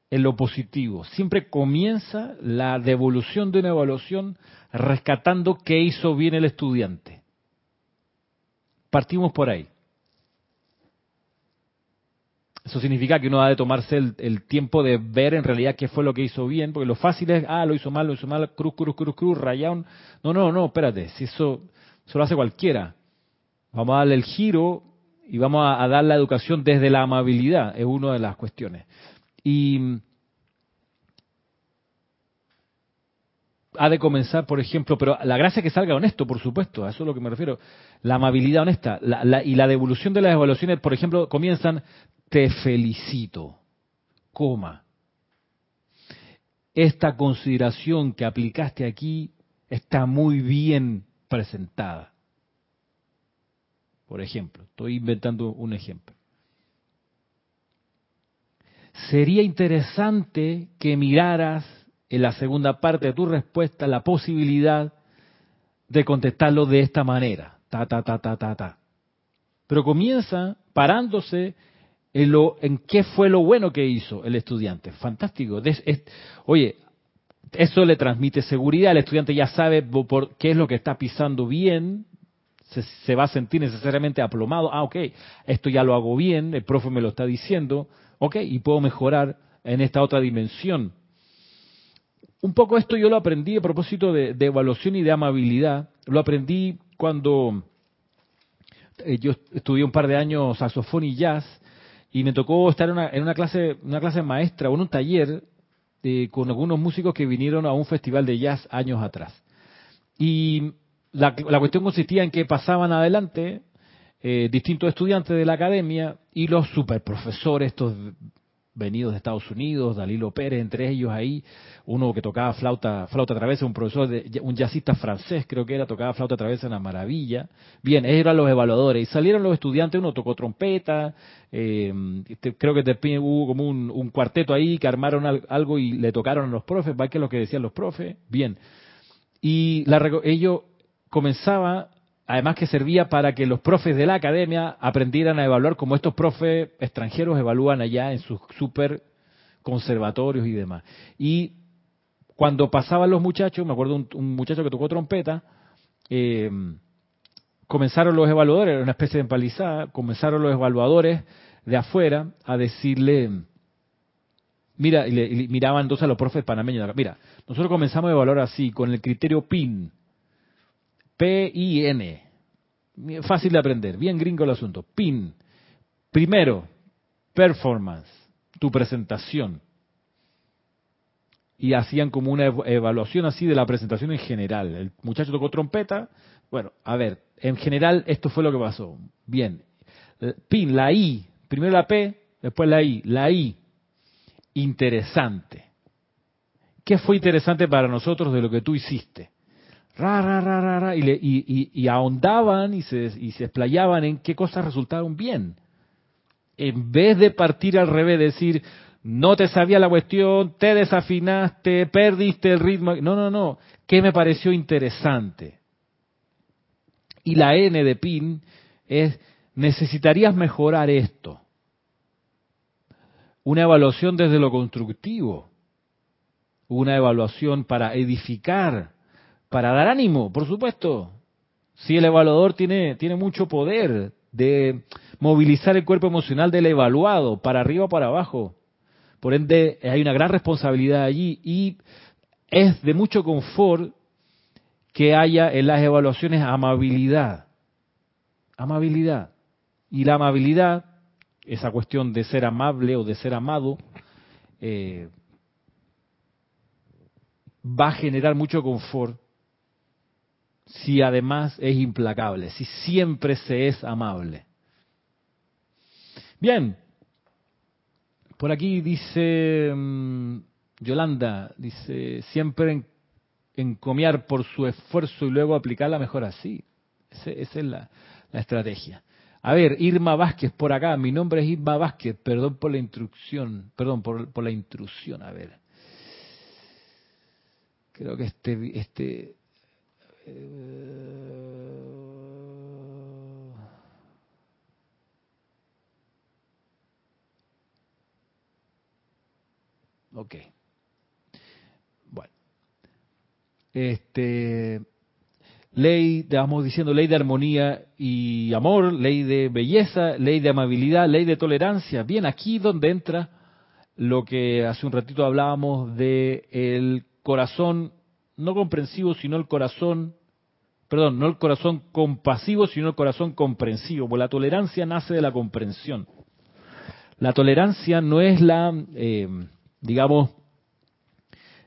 en lo positivo, siempre comienza la devolución de una evaluación rescatando qué hizo bien el estudiante. Partimos por ahí. Eso significa que uno ha de tomarse el, tiempo de ver en realidad qué fue lo que hizo bien, porque lo fácil es, ah, lo hizo mal, lo hizo mal, cruz, cruz, cruz, cruz, rayón. No, no, no, espérate, si eso, eso lo hace cualquiera. Vamos a darle el giro y vamos a, dar la educación desde la amabilidad, es una de las cuestiones. Y ha de comenzar, por ejemplo, pero la gracia que salga honesto, por supuesto, a eso es lo que me refiero, la amabilidad honesta y la devolución de las evaluaciones, por ejemplo, comienzan, te felicito, coma. Esta consideración que aplicaste aquí está muy bien presentada. Por ejemplo, estoy inventando un ejemplo. Sería interesante que miraras en la segunda parte de tu respuesta la posibilidad de contestarlo de esta manera. Ta, ta, ta, ta, ta, ta. Pero comienza parándose en, lo, en qué fue lo bueno que hizo el estudiante. Fantástico. oye, eso le transmite seguridad. El estudiante ya sabe por qué es lo que está pisando bien, se, va a sentir necesariamente aplomado. Ah, ok, esto ya lo hago bien, el profe me lo está diciendo, ok, y puedo mejorar en esta otra dimensión. Un poco esto yo lo aprendí a propósito de, evaluación y de amabilidad. Lo aprendí cuando eh, yo estudié un par de años saxofón y jazz y me tocó estar en una, clase, una clase maestra o en un taller eh, con algunos músicos que vinieron a un festival de jazz años atrás. Y la, cuestión consistía en que pasaban adelante eh, distintos estudiantes de la academia y los superprofesores, estos venidos de Estados Unidos, Dalilo Pérez, entre ellos ahí, uno que tocaba flauta, flauta travesa, un profesor, de, un jazzista francés creo que era, tocaba flauta travesa en la maravilla. Bien, ellos eran los evaluadores y salieron los estudiantes, uno tocó trompeta, eh, este, creo que después hubo como un, cuarteto ahí que armaron algo y le tocaron a los profes, ¿va que es lo que decían los profes? Bien. Y la, ellos comenzaba, además que servía para que los profes de la academia aprendieran a evaluar como estos profes extranjeros evalúan allá en sus super conservatorios y demás. Y cuando pasaban los muchachos, me acuerdo un, un muchacho que tocó trompeta, eh, comenzaron los evaluadores, era una especie de empalizada, comenzaron los evaluadores de afuera a decirle, mira, y, miraban entonces a los profes panameños, mira, nosotros comenzamos a evaluar así, con el criterio PIN, P-I-N. Fácil de aprender, bien gringo el asunto. PIN. Primero, performance, tu presentación. Y hacían como una evaluación así de la presentación en general. El muchacho tocó trompeta. Bueno, a ver, en general esto fue lo que pasó. Bien. PIN, la I. Primero la P, después la I. La I. Interesante. ¿Qué fue interesante para nosotros de lo que tú hiciste? Ra, ra, ra, ra, y, le, y, y, ahondaban y se, y se explayaban en qué cosas resultaron bien. En vez de partir al revés, decir, no te sabía la cuestión, te desafinaste, perdiste el ritmo. No, no, no. ¿Qué me pareció interesante? Y la N de PIN es, necesitarías mejorar esto. una evaluación desde lo constructivo, una evaluación para edificar, para dar ánimo, por supuesto. Si el evaluador tiene, tiene mucho poder de movilizar el cuerpo emocional del evaluado, para arriba o para abajo. Por ende, hay una gran responsabilidad allí y es de mucho confort que haya en las evaluaciones amabilidad. Amabilidad. Y la amabilidad, esa cuestión de ser amable o de ser amado, eh, va a generar mucho confort si además es implacable, si siempre se es amable. Bien, por aquí dice mm, Yolanda, dice, siempre encomiar por su esfuerzo y luego aplicarla mejor así. esa es la, estrategia. A ver, Irma Vázquez por acá, mi nombre es Irma Vázquez, perdón por la instrucción, perdón por, por la intrusión, a ver. Creo que este, este ok. Bueno. Este ley, estamos diciendo ley de armonía y amor, ley de belleza, ley de amabilidad, ley de tolerancia. Bien, aquí donde entra lo que hace un ratito hablábamos de el corazón no comprensivo, sino el corazón, perdón, no el corazón compasivo, sino el corazón comprensivo, porque la tolerancia nace de la comprensión. La tolerancia no es la, eh, digamos,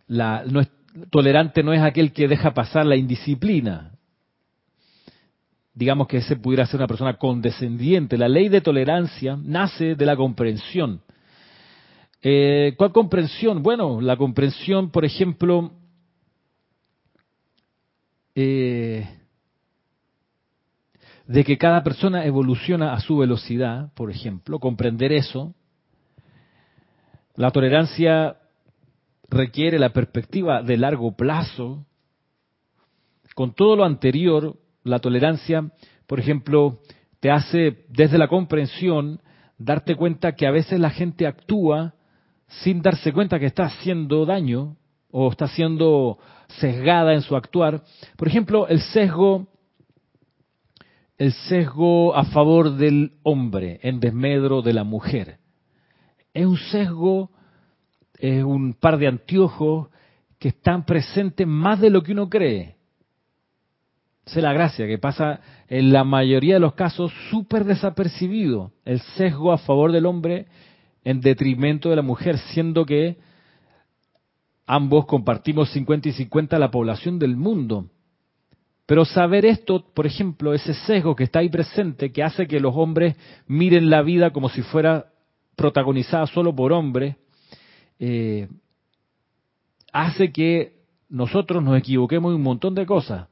la, no es, tolerante no es aquel que deja pasar la indisciplina. Digamos que ese pudiera ser una persona condescendiente. La ley de tolerancia nace de la comprensión. Eh, ¿Cuál comprensión? Bueno, la comprensión, por ejemplo, eh, de que cada persona evoluciona a su velocidad, por ejemplo, comprender eso. La tolerancia requiere la perspectiva de largo plazo. Con todo lo anterior, la tolerancia, por ejemplo, te hace desde la comprensión darte cuenta que a veces la gente actúa sin darse cuenta que está haciendo daño o está siendo sesgada en su actuar. Por ejemplo, el sesgo, el sesgo a favor del hombre en desmedro de la mujer. Es un sesgo, es un par de anteojos que están presentes más de lo que uno cree. Esa es la gracia, que pasa en la mayoría de los casos súper desapercibido. El sesgo a favor del hombre en detrimento de la mujer, siendo que Ambos compartimos 50 y 50 la población del mundo. Pero saber esto, por ejemplo, ese sesgo que está ahí presente, que hace que los hombres miren la vida como si fuera protagonizada solo por hombres, eh, hace que nosotros nos equivoquemos en un montón de cosas.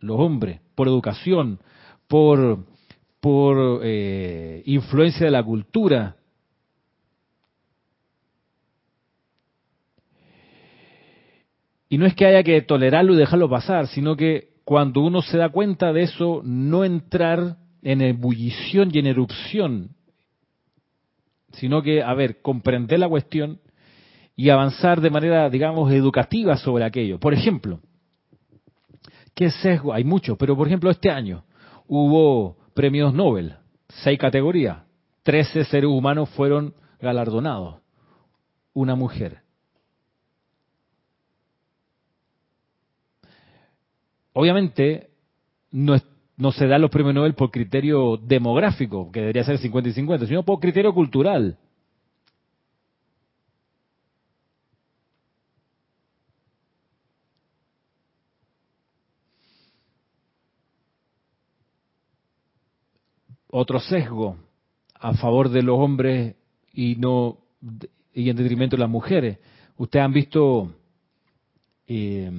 Los hombres, por educación, por, por eh, influencia de la cultura, Y no es que haya que tolerarlo y dejarlo pasar, sino que cuando uno se da cuenta de eso, no entrar en ebullición y en erupción, sino que, a ver, comprender la cuestión y avanzar de manera, digamos, educativa sobre aquello. Por ejemplo, ¿qué sesgo? Hay muchos, pero por ejemplo, este año hubo premios Nobel, seis categorías, trece seres humanos fueron galardonados, una mujer. Obviamente no, no se dan los premios Nobel por criterio demográfico, que debería ser 50 y 50, sino por criterio cultural. Otro sesgo a favor de los hombres y no y en detrimento de las mujeres. Ustedes han visto eh,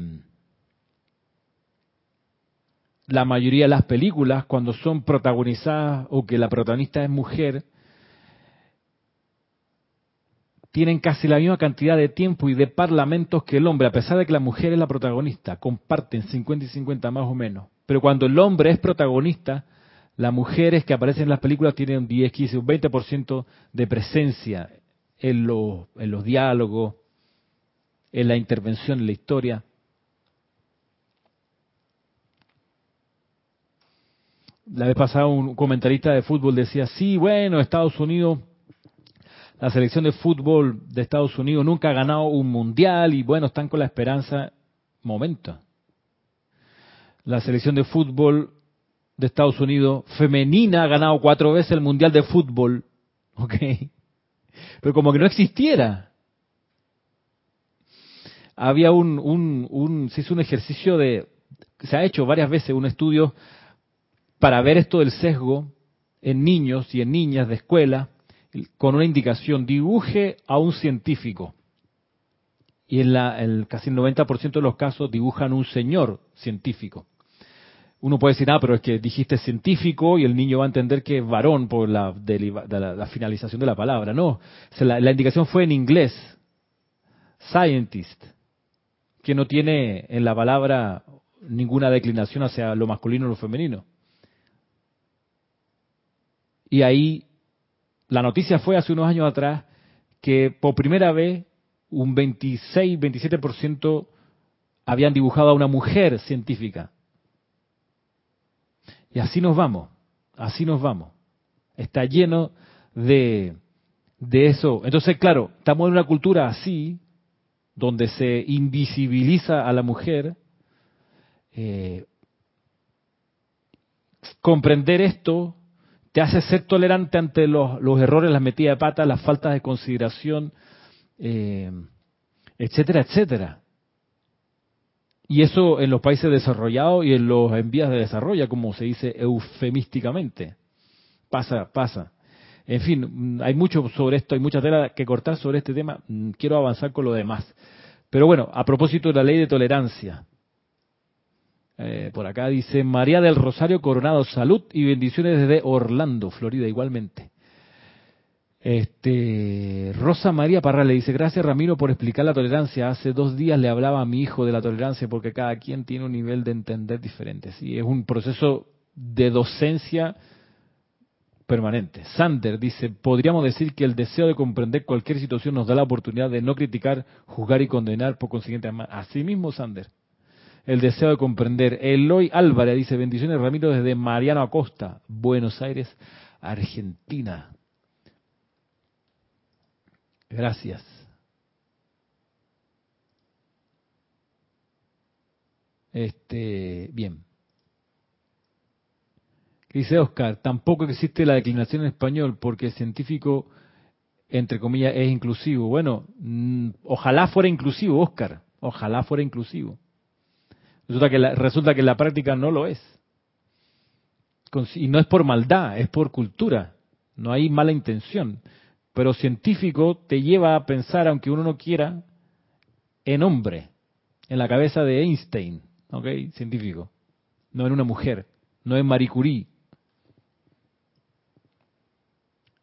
la mayoría de las películas, cuando son protagonizadas o que la protagonista es mujer, tienen casi la misma cantidad de tiempo y de parlamentos que el hombre, a pesar de que la mujer es la protagonista, comparten 50 y 50 más o menos. Pero cuando el hombre es protagonista, las mujeres que aparecen en las películas tienen un 10, 15, un 20% de presencia en, en los diálogos, en la intervención en la historia. La vez pasada un comentarista de fútbol decía, sí, bueno, Estados Unidos, la selección de fútbol de Estados Unidos nunca ha ganado un mundial y bueno, están con la esperanza. Momento. La selección de fútbol de Estados Unidos femenina ha ganado cuatro veces el mundial de fútbol. ¿Ok? Pero como que no existiera. Había un, un, un, se hizo un ejercicio de, se ha hecho varias veces un estudio para ver esto del sesgo en niños y en niñas de escuela, con una indicación, dibuje a un científico. Y en la, el, casi el 90% de los casos dibujan un señor científico. Uno puede decir, ah, pero es que dijiste científico y el niño va a entender que es varón por la, la, finalización de la palabra. No, la, la indicación fue en inglés, scientist, que no tiene en la palabra ninguna declinación hacia lo masculino o lo femenino. Y ahí la noticia fue hace unos años atrás que por primera vez un 26, 27% habían dibujado a una mujer científica. Y así nos vamos, así nos vamos. Está lleno de, de eso. Entonces, claro, estamos en una cultura así, donde se invisibiliza a la mujer. Eh, comprender esto te hace ser tolerante ante los, errores, las metidas de pata, las faltas de consideración, eh, etcétera, etcétera. Y eso en los países desarrollados y en los en vías de desarrollo, como se dice eufemísticamente. Pasa, pasa. En fin, hay mucho sobre esto, hay mucha tela que cortar sobre este tema. Mm, quiero avanzar con lo demás. Pero bueno, a propósito de la ley de tolerancia, eh, por acá dice María del Rosario Coronado, salud y bendiciones desde Orlando, Florida, igualmente. Este, Rosa María Parra le dice, gracias Ramiro por explicar la tolerancia. Hace dos días le hablaba a mi hijo de la tolerancia porque cada quien tiene un nivel de entender diferente. Sí, es un proceso de docencia permanente. Sander dice, podríamos decir que el deseo de comprender cualquier situación nos da la oportunidad de no criticar, juzgar y condenar, por consiguiente, así mismo Sander el deseo de comprender. Eloy Álvarez dice, bendiciones Ramiro desde Mariano Acosta, Buenos Aires, Argentina. Gracias. Este, bien. Dice Oscar, tampoco existe la declinación en español porque el científico, entre comillas, es inclusivo. Bueno, mm, ojalá fuera inclusivo, Oscar. Ojalá fuera inclusivo. Resulta que, la, resulta que la práctica no lo es. Y no es por maldad, es por cultura. No hay mala intención. Pero científico te lleva a pensar, aunque uno no quiera, en hombre, en la cabeza de Einstein, ¿ok? Científico. No en una mujer, no en Marie Curie.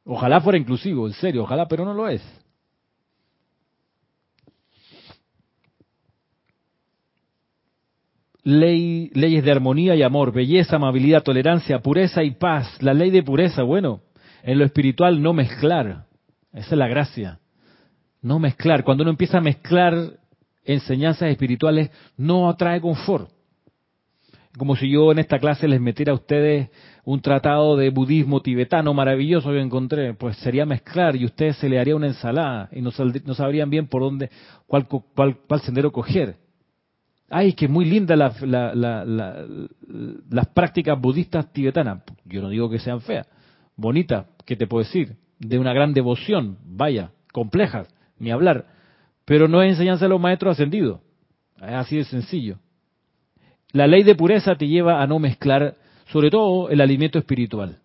Ojalá fuera inclusivo, en serio, ojalá, pero no lo es. Ley, leyes de armonía y amor, belleza, amabilidad, tolerancia, pureza y paz. La ley de pureza, bueno, en lo espiritual no mezclar. Esa es la gracia. No mezclar. Cuando uno empieza a mezclar enseñanzas espirituales, no atrae confort. Como si yo en esta clase les metiera a ustedes un tratado de budismo tibetano maravilloso que encontré, pues sería mezclar y ustedes se le haría una ensalada y no, sabrían bien por dónde, cuál, cuál, cuál sendero coger. Ay, que muy linda las prácticas budistas tibetanas. Yo no digo que sean feas. Bonitas, ¿qué te puedo decir? De una gran devoción, vaya, complejas, ni hablar. Pero no es enseñanza de los maestros ascendidos. Es así de sencillo. La ley de pureza te lleva a no mezclar, sobre todo, el alimento espiritual.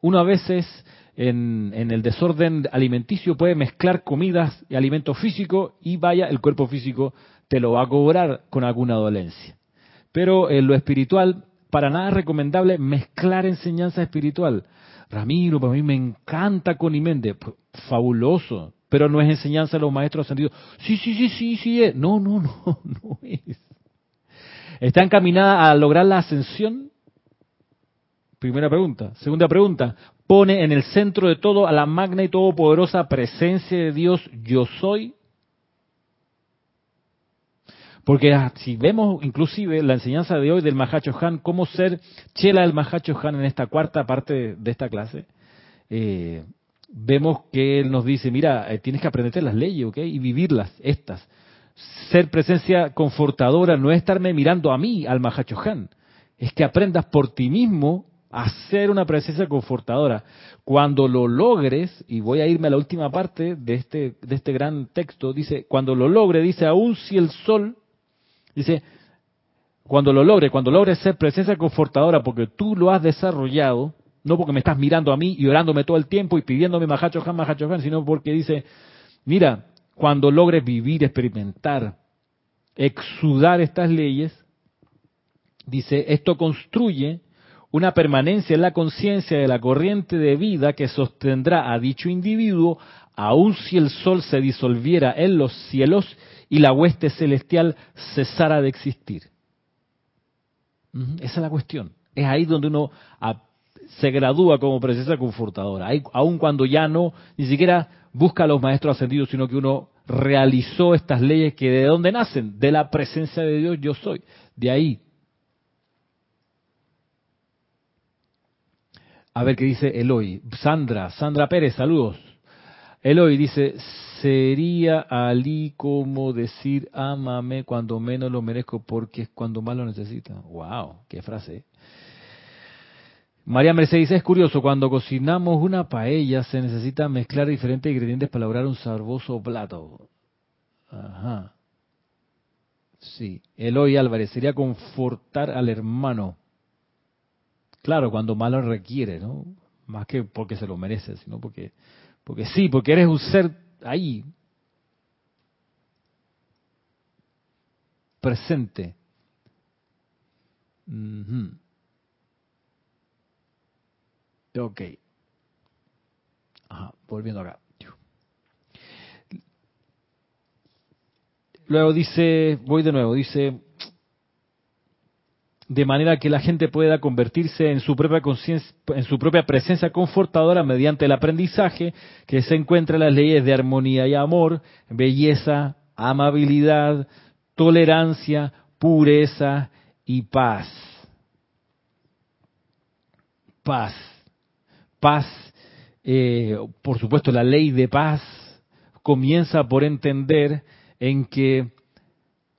Uno a veces, en, en el desorden alimenticio, puede mezclar comidas y alimento físico y vaya, el cuerpo físico te lo va a cobrar con alguna dolencia. Pero en lo espiritual, para nada es recomendable mezclar enseñanza espiritual. Ramiro, para mí me encanta Conimende, fabuloso, pero no es enseñanza de los maestros ascendidos. Sí, sí, sí, sí, sí es. No, no, no, no es. ¿Está encaminada a lograr la ascensión? Primera pregunta. Segunda pregunta, pone en el centro de todo a la magna y todopoderosa presencia de Dios, yo soy. Porque ah, si vemos inclusive la enseñanza de hoy del Mahacho Han, cómo ser chela del Mahacho Han en esta cuarta parte de esta clase, eh, vemos que él nos dice, mira, eh, tienes que aprenderte las leyes, ¿ok? Y vivirlas, estas. Ser presencia confortadora no es estarme mirando a mí, al Mahacho Han, es que aprendas por ti mismo a ser una presencia confortadora. Cuando lo logres, y voy a irme a la última parte de este, de este gran texto, dice, cuando lo logre, dice, aún si el sol Dice, cuando lo logres, cuando logres ser presencia confortadora porque tú lo has desarrollado, no porque me estás mirando a mí y orándome todo el tiempo y pidiéndome majacho han, majacho han, sino porque dice, mira, cuando logres vivir, experimentar, exudar estas leyes, dice, esto construye una permanencia en la conciencia de la corriente de vida que sostendrá a dicho individuo, aun si el sol se disolviera en los cielos y la hueste celestial cesara de existir. Esa es la cuestión. Es ahí donde uno se gradúa como presencia confortadora. Ahí, aun cuando ya no, ni siquiera busca a los maestros ascendidos, sino que uno realizó estas leyes que de dónde nacen, de la presencia de Dios yo soy. De ahí. A ver qué dice Eloy. Sandra, Sandra Pérez, saludos. Eloy dice, sería Ali como decir ámame cuando menos lo merezco porque es cuando más lo necesita. Wow, qué frase. María Mercedes es curioso, cuando cocinamos una paella se necesita mezclar diferentes ingredientes para lograr un sabroso plato. Ajá. Sí, Eloy Álvarez sería confortar al hermano. Claro, cuando más lo requiere, ¿no? Más que porque se lo merece, sino porque porque sí, porque eres un ser ahí, presente. Ok. Ajá, volviendo acá. Luego dice, voy de nuevo, dice, de manera que la gente pueda convertirse en su propia conciencia, en su propia presencia confortadora mediante el aprendizaje que se encuentra en las leyes de armonía y amor, belleza, amabilidad, tolerancia, pureza y paz. Paz. Paz, eh, por supuesto, la ley de paz comienza por entender en que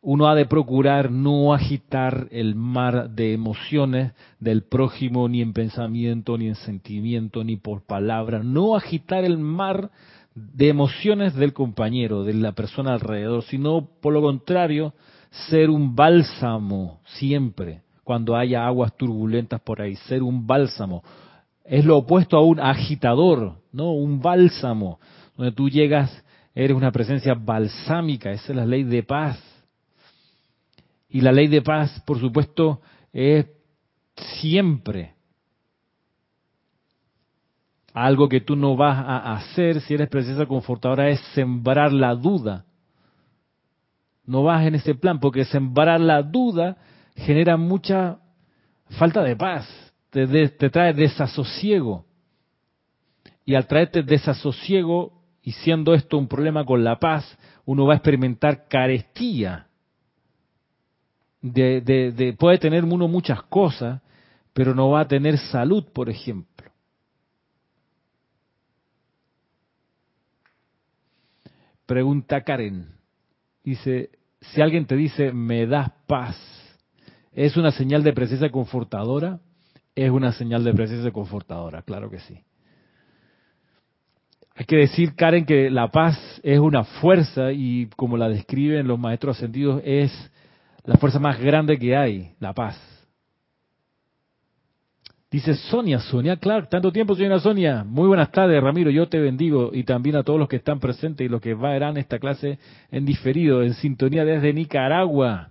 uno ha de procurar no agitar el mar de emociones del prójimo ni en pensamiento, ni en sentimiento, ni por palabra, no agitar el mar de emociones del compañero, de la persona alrededor, sino por lo contrario, ser un bálsamo siempre cuando haya aguas turbulentas por ahí, ser un bálsamo. Es lo opuesto a un agitador, ¿no? Un bálsamo, donde tú llegas, eres una presencia balsámica, esa es la ley de paz y la ley de paz, por supuesto, es siempre algo que tú no vas a hacer si eres presencia confortadora es sembrar la duda. No vas en ese plan, porque sembrar la duda genera mucha falta de paz, te, te trae desasosiego. Y al traerte desasosiego, y siendo esto un problema con la paz, uno va a experimentar carestía de, puede tener uno muchas cosas, pero no va a tener salud, por ejemplo. Pregunta Karen. Dice, si alguien te dice, me das paz, ¿es una señal de presencia confortadora? Es una señal de presencia confortadora, claro que sí. Hay que decir, Karen, que la paz es una fuerza y como la describen los maestros ascendidos, es la fuerza más grande que hay, la paz. Dice Sonia, Sonia Clark, tanto tiempo señora Sonia. Muy buenas tardes, Ramiro, yo te bendigo y también a todos los que están presentes y los que verán esta clase en diferido, en sintonía desde Nicaragua.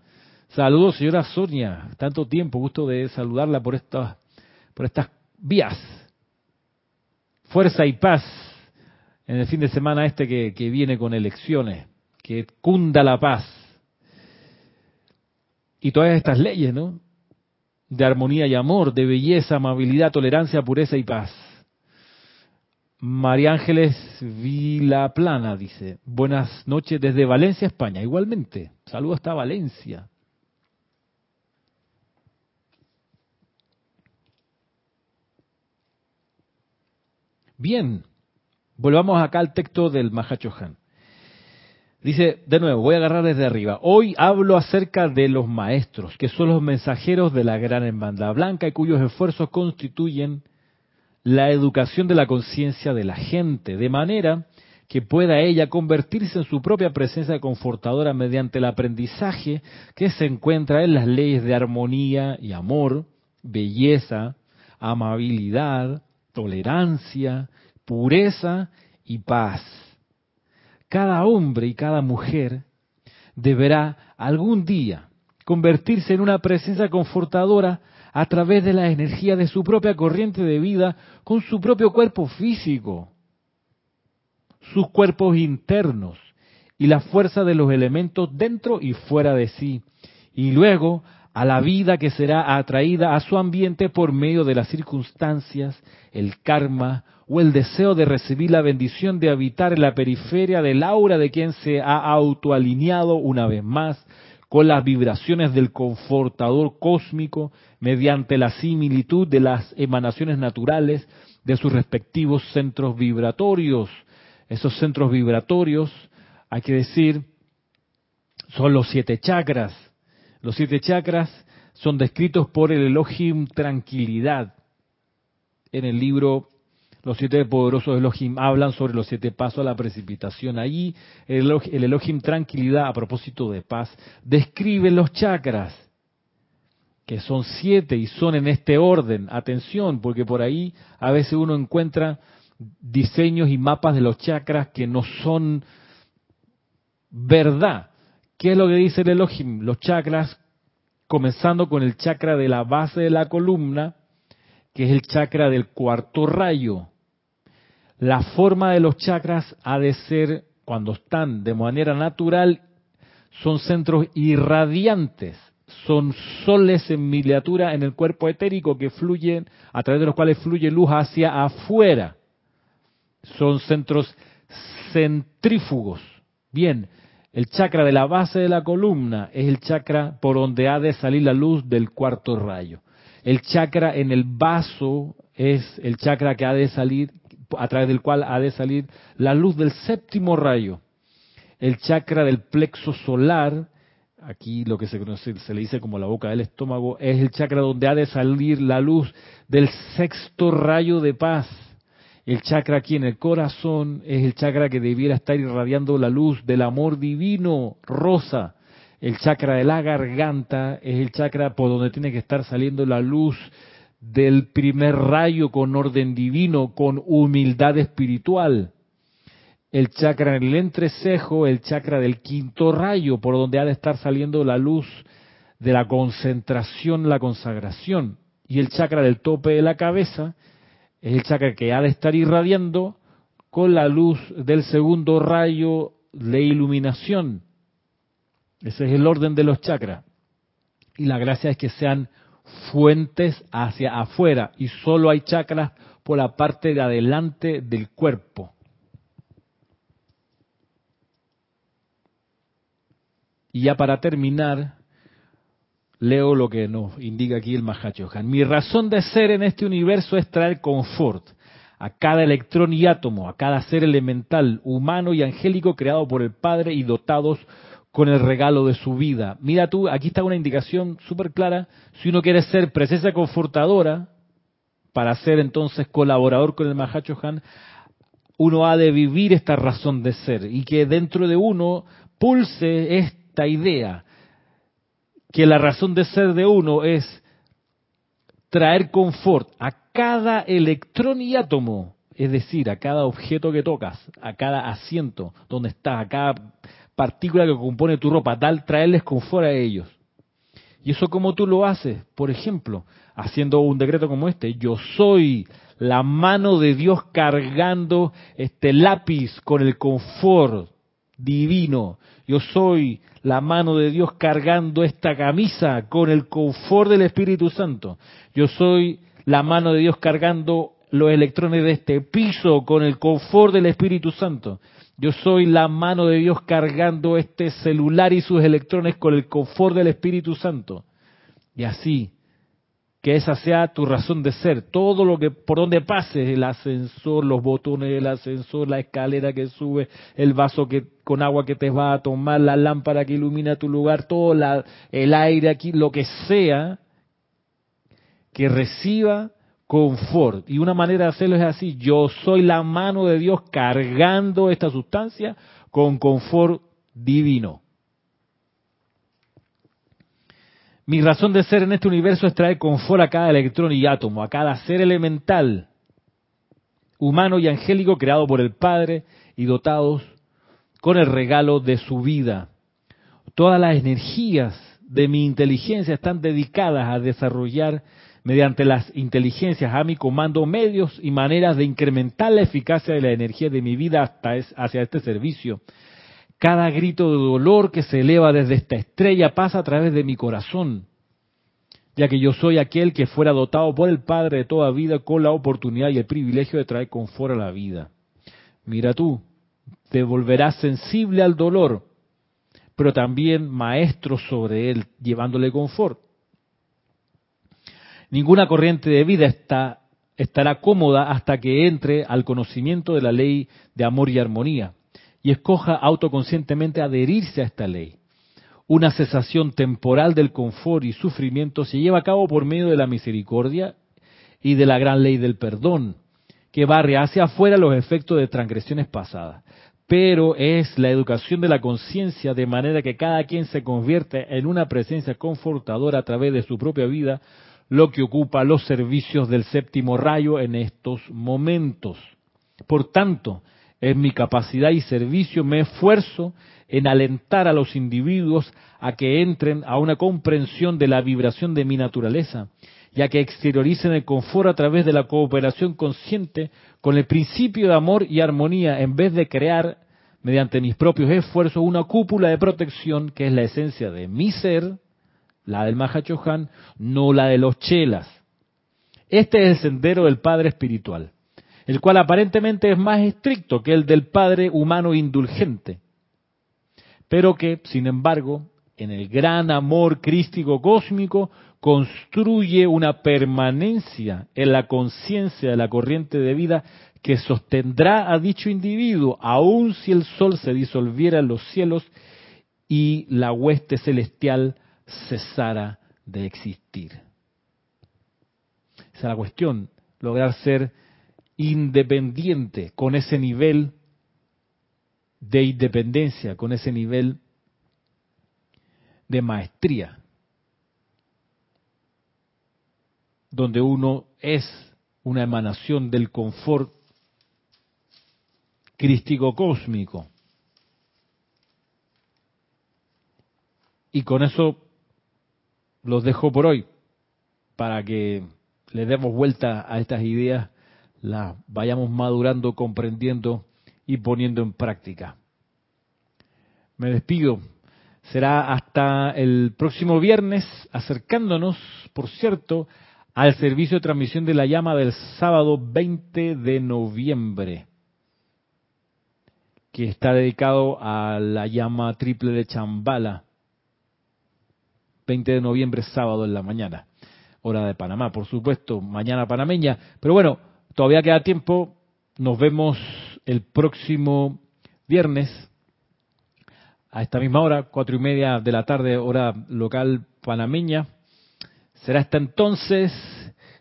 Saludos, señora Sonia, tanto tiempo, gusto de saludarla por estas, por estas vías. Fuerza y paz en el fin de semana este que, que viene con elecciones, que cunda la paz y todas estas leyes, ¿no? De armonía y amor, de belleza, amabilidad, tolerancia, pureza y paz. María Ángeles Vilaplana dice, buenas noches desde Valencia, España. Igualmente, saludos hasta Valencia. Bien, volvamos acá al texto del Mahachohan. Dice, de nuevo, voy a agarrar desde arriba. Hoy hablo acerca de los maestros, que son los mensajeros de la gran hermandad blanca y cuyos esfuerzos constituyen la educación de la conciencia de la gente, de manera que pueda ella convertirse en su propia presencia confortadora mediante el aprendizaje que se encuentra en las leyes de armonía y amor, belleza, amabilidad, tolerancia, pureza y paz. Cada hombre y cada mujer deberá algún día convertirse en una presencia confortadora a través de la energía de su propia corriente de vida con su propio cuerpo físico, sus cuerpos internos y la fuerza de los elementos dentro y fuera de sí, y luego a la vida que será atraída a su ambiente por medio de las circunstancias, el karma o el deseo de recibir la bendición de habitar en la periferia del aura de quien se ha autoalineado una vez más con las vibraciones del confortador cósmico mediante la similitud de las emanaciones naturales de sus respectivos centros vibratorios. Esos centros vibratorios, hay que decir, son los siete chakras. Los siete chakras son descritos por el Elohim Tranquilidad en el libro los siete poderosos Elohim hablan sobre los siete pasos a la precipitación. Allí el, Elohim tranquilidad, a propósito de paz, describe los chakras, que son siete y son en este orden. Atención, porque por ahí a veces uno encuentra diseños y mapas de los chakras que no son verdad. ¿Qué es lo que dice el Elohim? Los chakras, comenzando con el chakra de la base de la columna, que es el chakra del cuarto rayo. La forma de los chakras ha de ser, cuando están de manera natural, son centros irradiantes, son soles en miniatura en el cuerpo etérico que fluyen, a través de los cuales fluye luz hacia afuera. Son centros centrífugos. Bien, el chakra de la base de la columna es el chakra por donde ha de salir la luz del cuarto rayo. El chakra en el vaso es el chakra que ha de salir a través del cual ha de salir la luz del séptimo rayo. El chakra del plexo solar, aquí lo que se, se le dice como la boca del estómago, es el chakra donde ha de salir la luz del sexto rayo de paz. El chakra aquí en el corazón es el chakra que debiera estar irradiando la luz del amor divino, rosa. El chakra de la garganta es el chakra por donde tiene que estar saliendo la luz del primer rayo con orden divino, con humildad espiritual. El chakra en el entrecejo, el chakra del quinto rayo, por donde ha de estar saliendo la luz de la concentración, la consagración. Y el chakra del tope de la cabeza es el chakra que ha de estar irradiando con la luz del segundo rayo de iluminación. Ese es el orden de los chakras. Y la gracia es que sean fuentes hacia afuera y solo hay chakras por la parte de adelante del cuerpo. Y ya para terminar, leo lo que nos indica aquí el Mahachohan. Mi razón de ser en este universo es traer confort a cada electrón y átomo, a cada ser elemental, humano y angélico creado por el Padre y dotados con el regalo de su vida. Mira tú, aquí está una indicación súper clara. Si uno quiere ser presencia confortadora, para ser entonces colaborador con el Mahacho Han, uno ha de vivir esta razón de ser y que dentro de uno pulse esta idea, que la razón de ser de uno es traer confort a cada electrón y átomo, es decir, a cada objeto que tocas, a cada asiento donde estás, a cada partícula que compone tu ropa, tal traerles confort a ellos. Y eso como tú lo haces, por ejemplo, haciendo un decreto como este, yo soy la mano de Dios cargando este lápiz con el confort divino. Yo soy la mano de Dios cargando esta camisa con el confort del Espíritu Santo. Yo soy la mano de Dios cargando los electrones de este piso con el confort del Espíritu Santo. Yo soy la mano de Dios cargando este celular y sus electrones con el confort del Espíritu Santo. Y así, que esa sea tu razón de ser. Todo lo que por donde pases, el ascensor, los botones del ascensor, la escalera que sube, el vaso que con agua que te va a tomar, la lámpara que ilumina tu lugar, todo el aire aquí, lo que sea, que reciba confort. Y una manera de hacerlo es así, yo soy la mano de Dios cargando esta sustancia con confort divino. Mi razón de ser en este universo es traer confort a cada electrón y átomo, a cada ser elemental, humano y angélico creado por el Padre y dotados con el regalo de su vida. Todas las energías de mi inteligencia están dedicadas a desarrollar mediante las inteligencias a mi comando medios y maneras de incrementar la eficacia de la energía de mi vida hasta hacia este servicio. Cada grito de dolor que se eleva desde esta estrella pasa a través de mi corazón, ya que yo soy aquel que fuera dotado por el Padre de toda vida con la oportunidad y el privilegio de traer confort a la vida. Mira tú, te volverás sensible al dolor, pero también maestro sobre él, llevándole confort. Ninguna corriente de vida está, estará cómoda hasta que entre al conocimiento de la ley de amor y armonía y escoja autoconscientemente adherirse a esta ley. Una cesación temporal del confort y sufrimiento se lleva a cabo por medio de la misericordia y de la gran ley del perdón, que barre hacia afuera los efectos de transgresiones pasadas. Pero es la educación de la conciencia de manera que cada quien se convierte en una presencia confortadora a través de su propia vida, lo que ocupa los servicios del séptimo rayo en estos momentos. Por tanto, en mi capacidad y servicio me esfuerzo en alentar a los individuos a que entren a una comprensión de la vibración de mi naturaleza, ya que exterioricen el confort a través de la cooperación consciente con el principio de amor y armonía, en vez de crear, mediante mis propios esfuerzos, una cúpula de protección que es la esencia de mi ser, la del Mahachohan, no la de los chelas. Este es el sendero del Padre espiritual, el cual aparentemente es más estricto que el del Padre humano indulgente, pero que, sin embargo, en el gran amor crístico cósmico, construye una permanencia en la conciencia de la corriente de vida que sostendrá a dicho individuo, aun si el sol se disolviera en los cielos y la hueste celestial cesara de existir. Esa es la cuestión, lograr ser independiente con ese nivel de independencia, con ese nivel de maestría, donde uno es una emanación del confort crístico cósmico. Y con eso los dejo por hoy para que le demos vuelta a estas ideas, las vayamos madurando, comprendiendo y poniendo en práctica. Me despido. Será hasta el próximo viernes, acercándonos, por cierto, al servicio de transmisión de la llama del sábado 20 de noviembre, que está dedicado a la llama triple de Chambala 20 de noviembre, sábado en la mañana, hora de Panamá, por supuesto, mañana panameña. Pero bueno, todavía queda tiempo. Nos vemos el próximo viernes a esta misma hora, cuatro y media de la tarde, hora local panameña. Será hasta entonces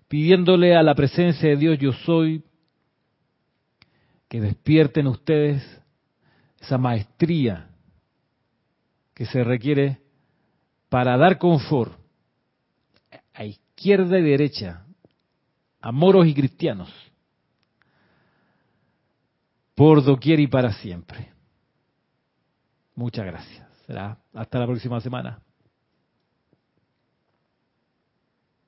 pidiéndole a la presencia de Dios yo soy que despierten ustedes esa maestría que se requiere para dar confort a izquierda y derecha, a moros y cristianos, por doquier y para siempre. Muchas gracias. Será hasta la próxima semana.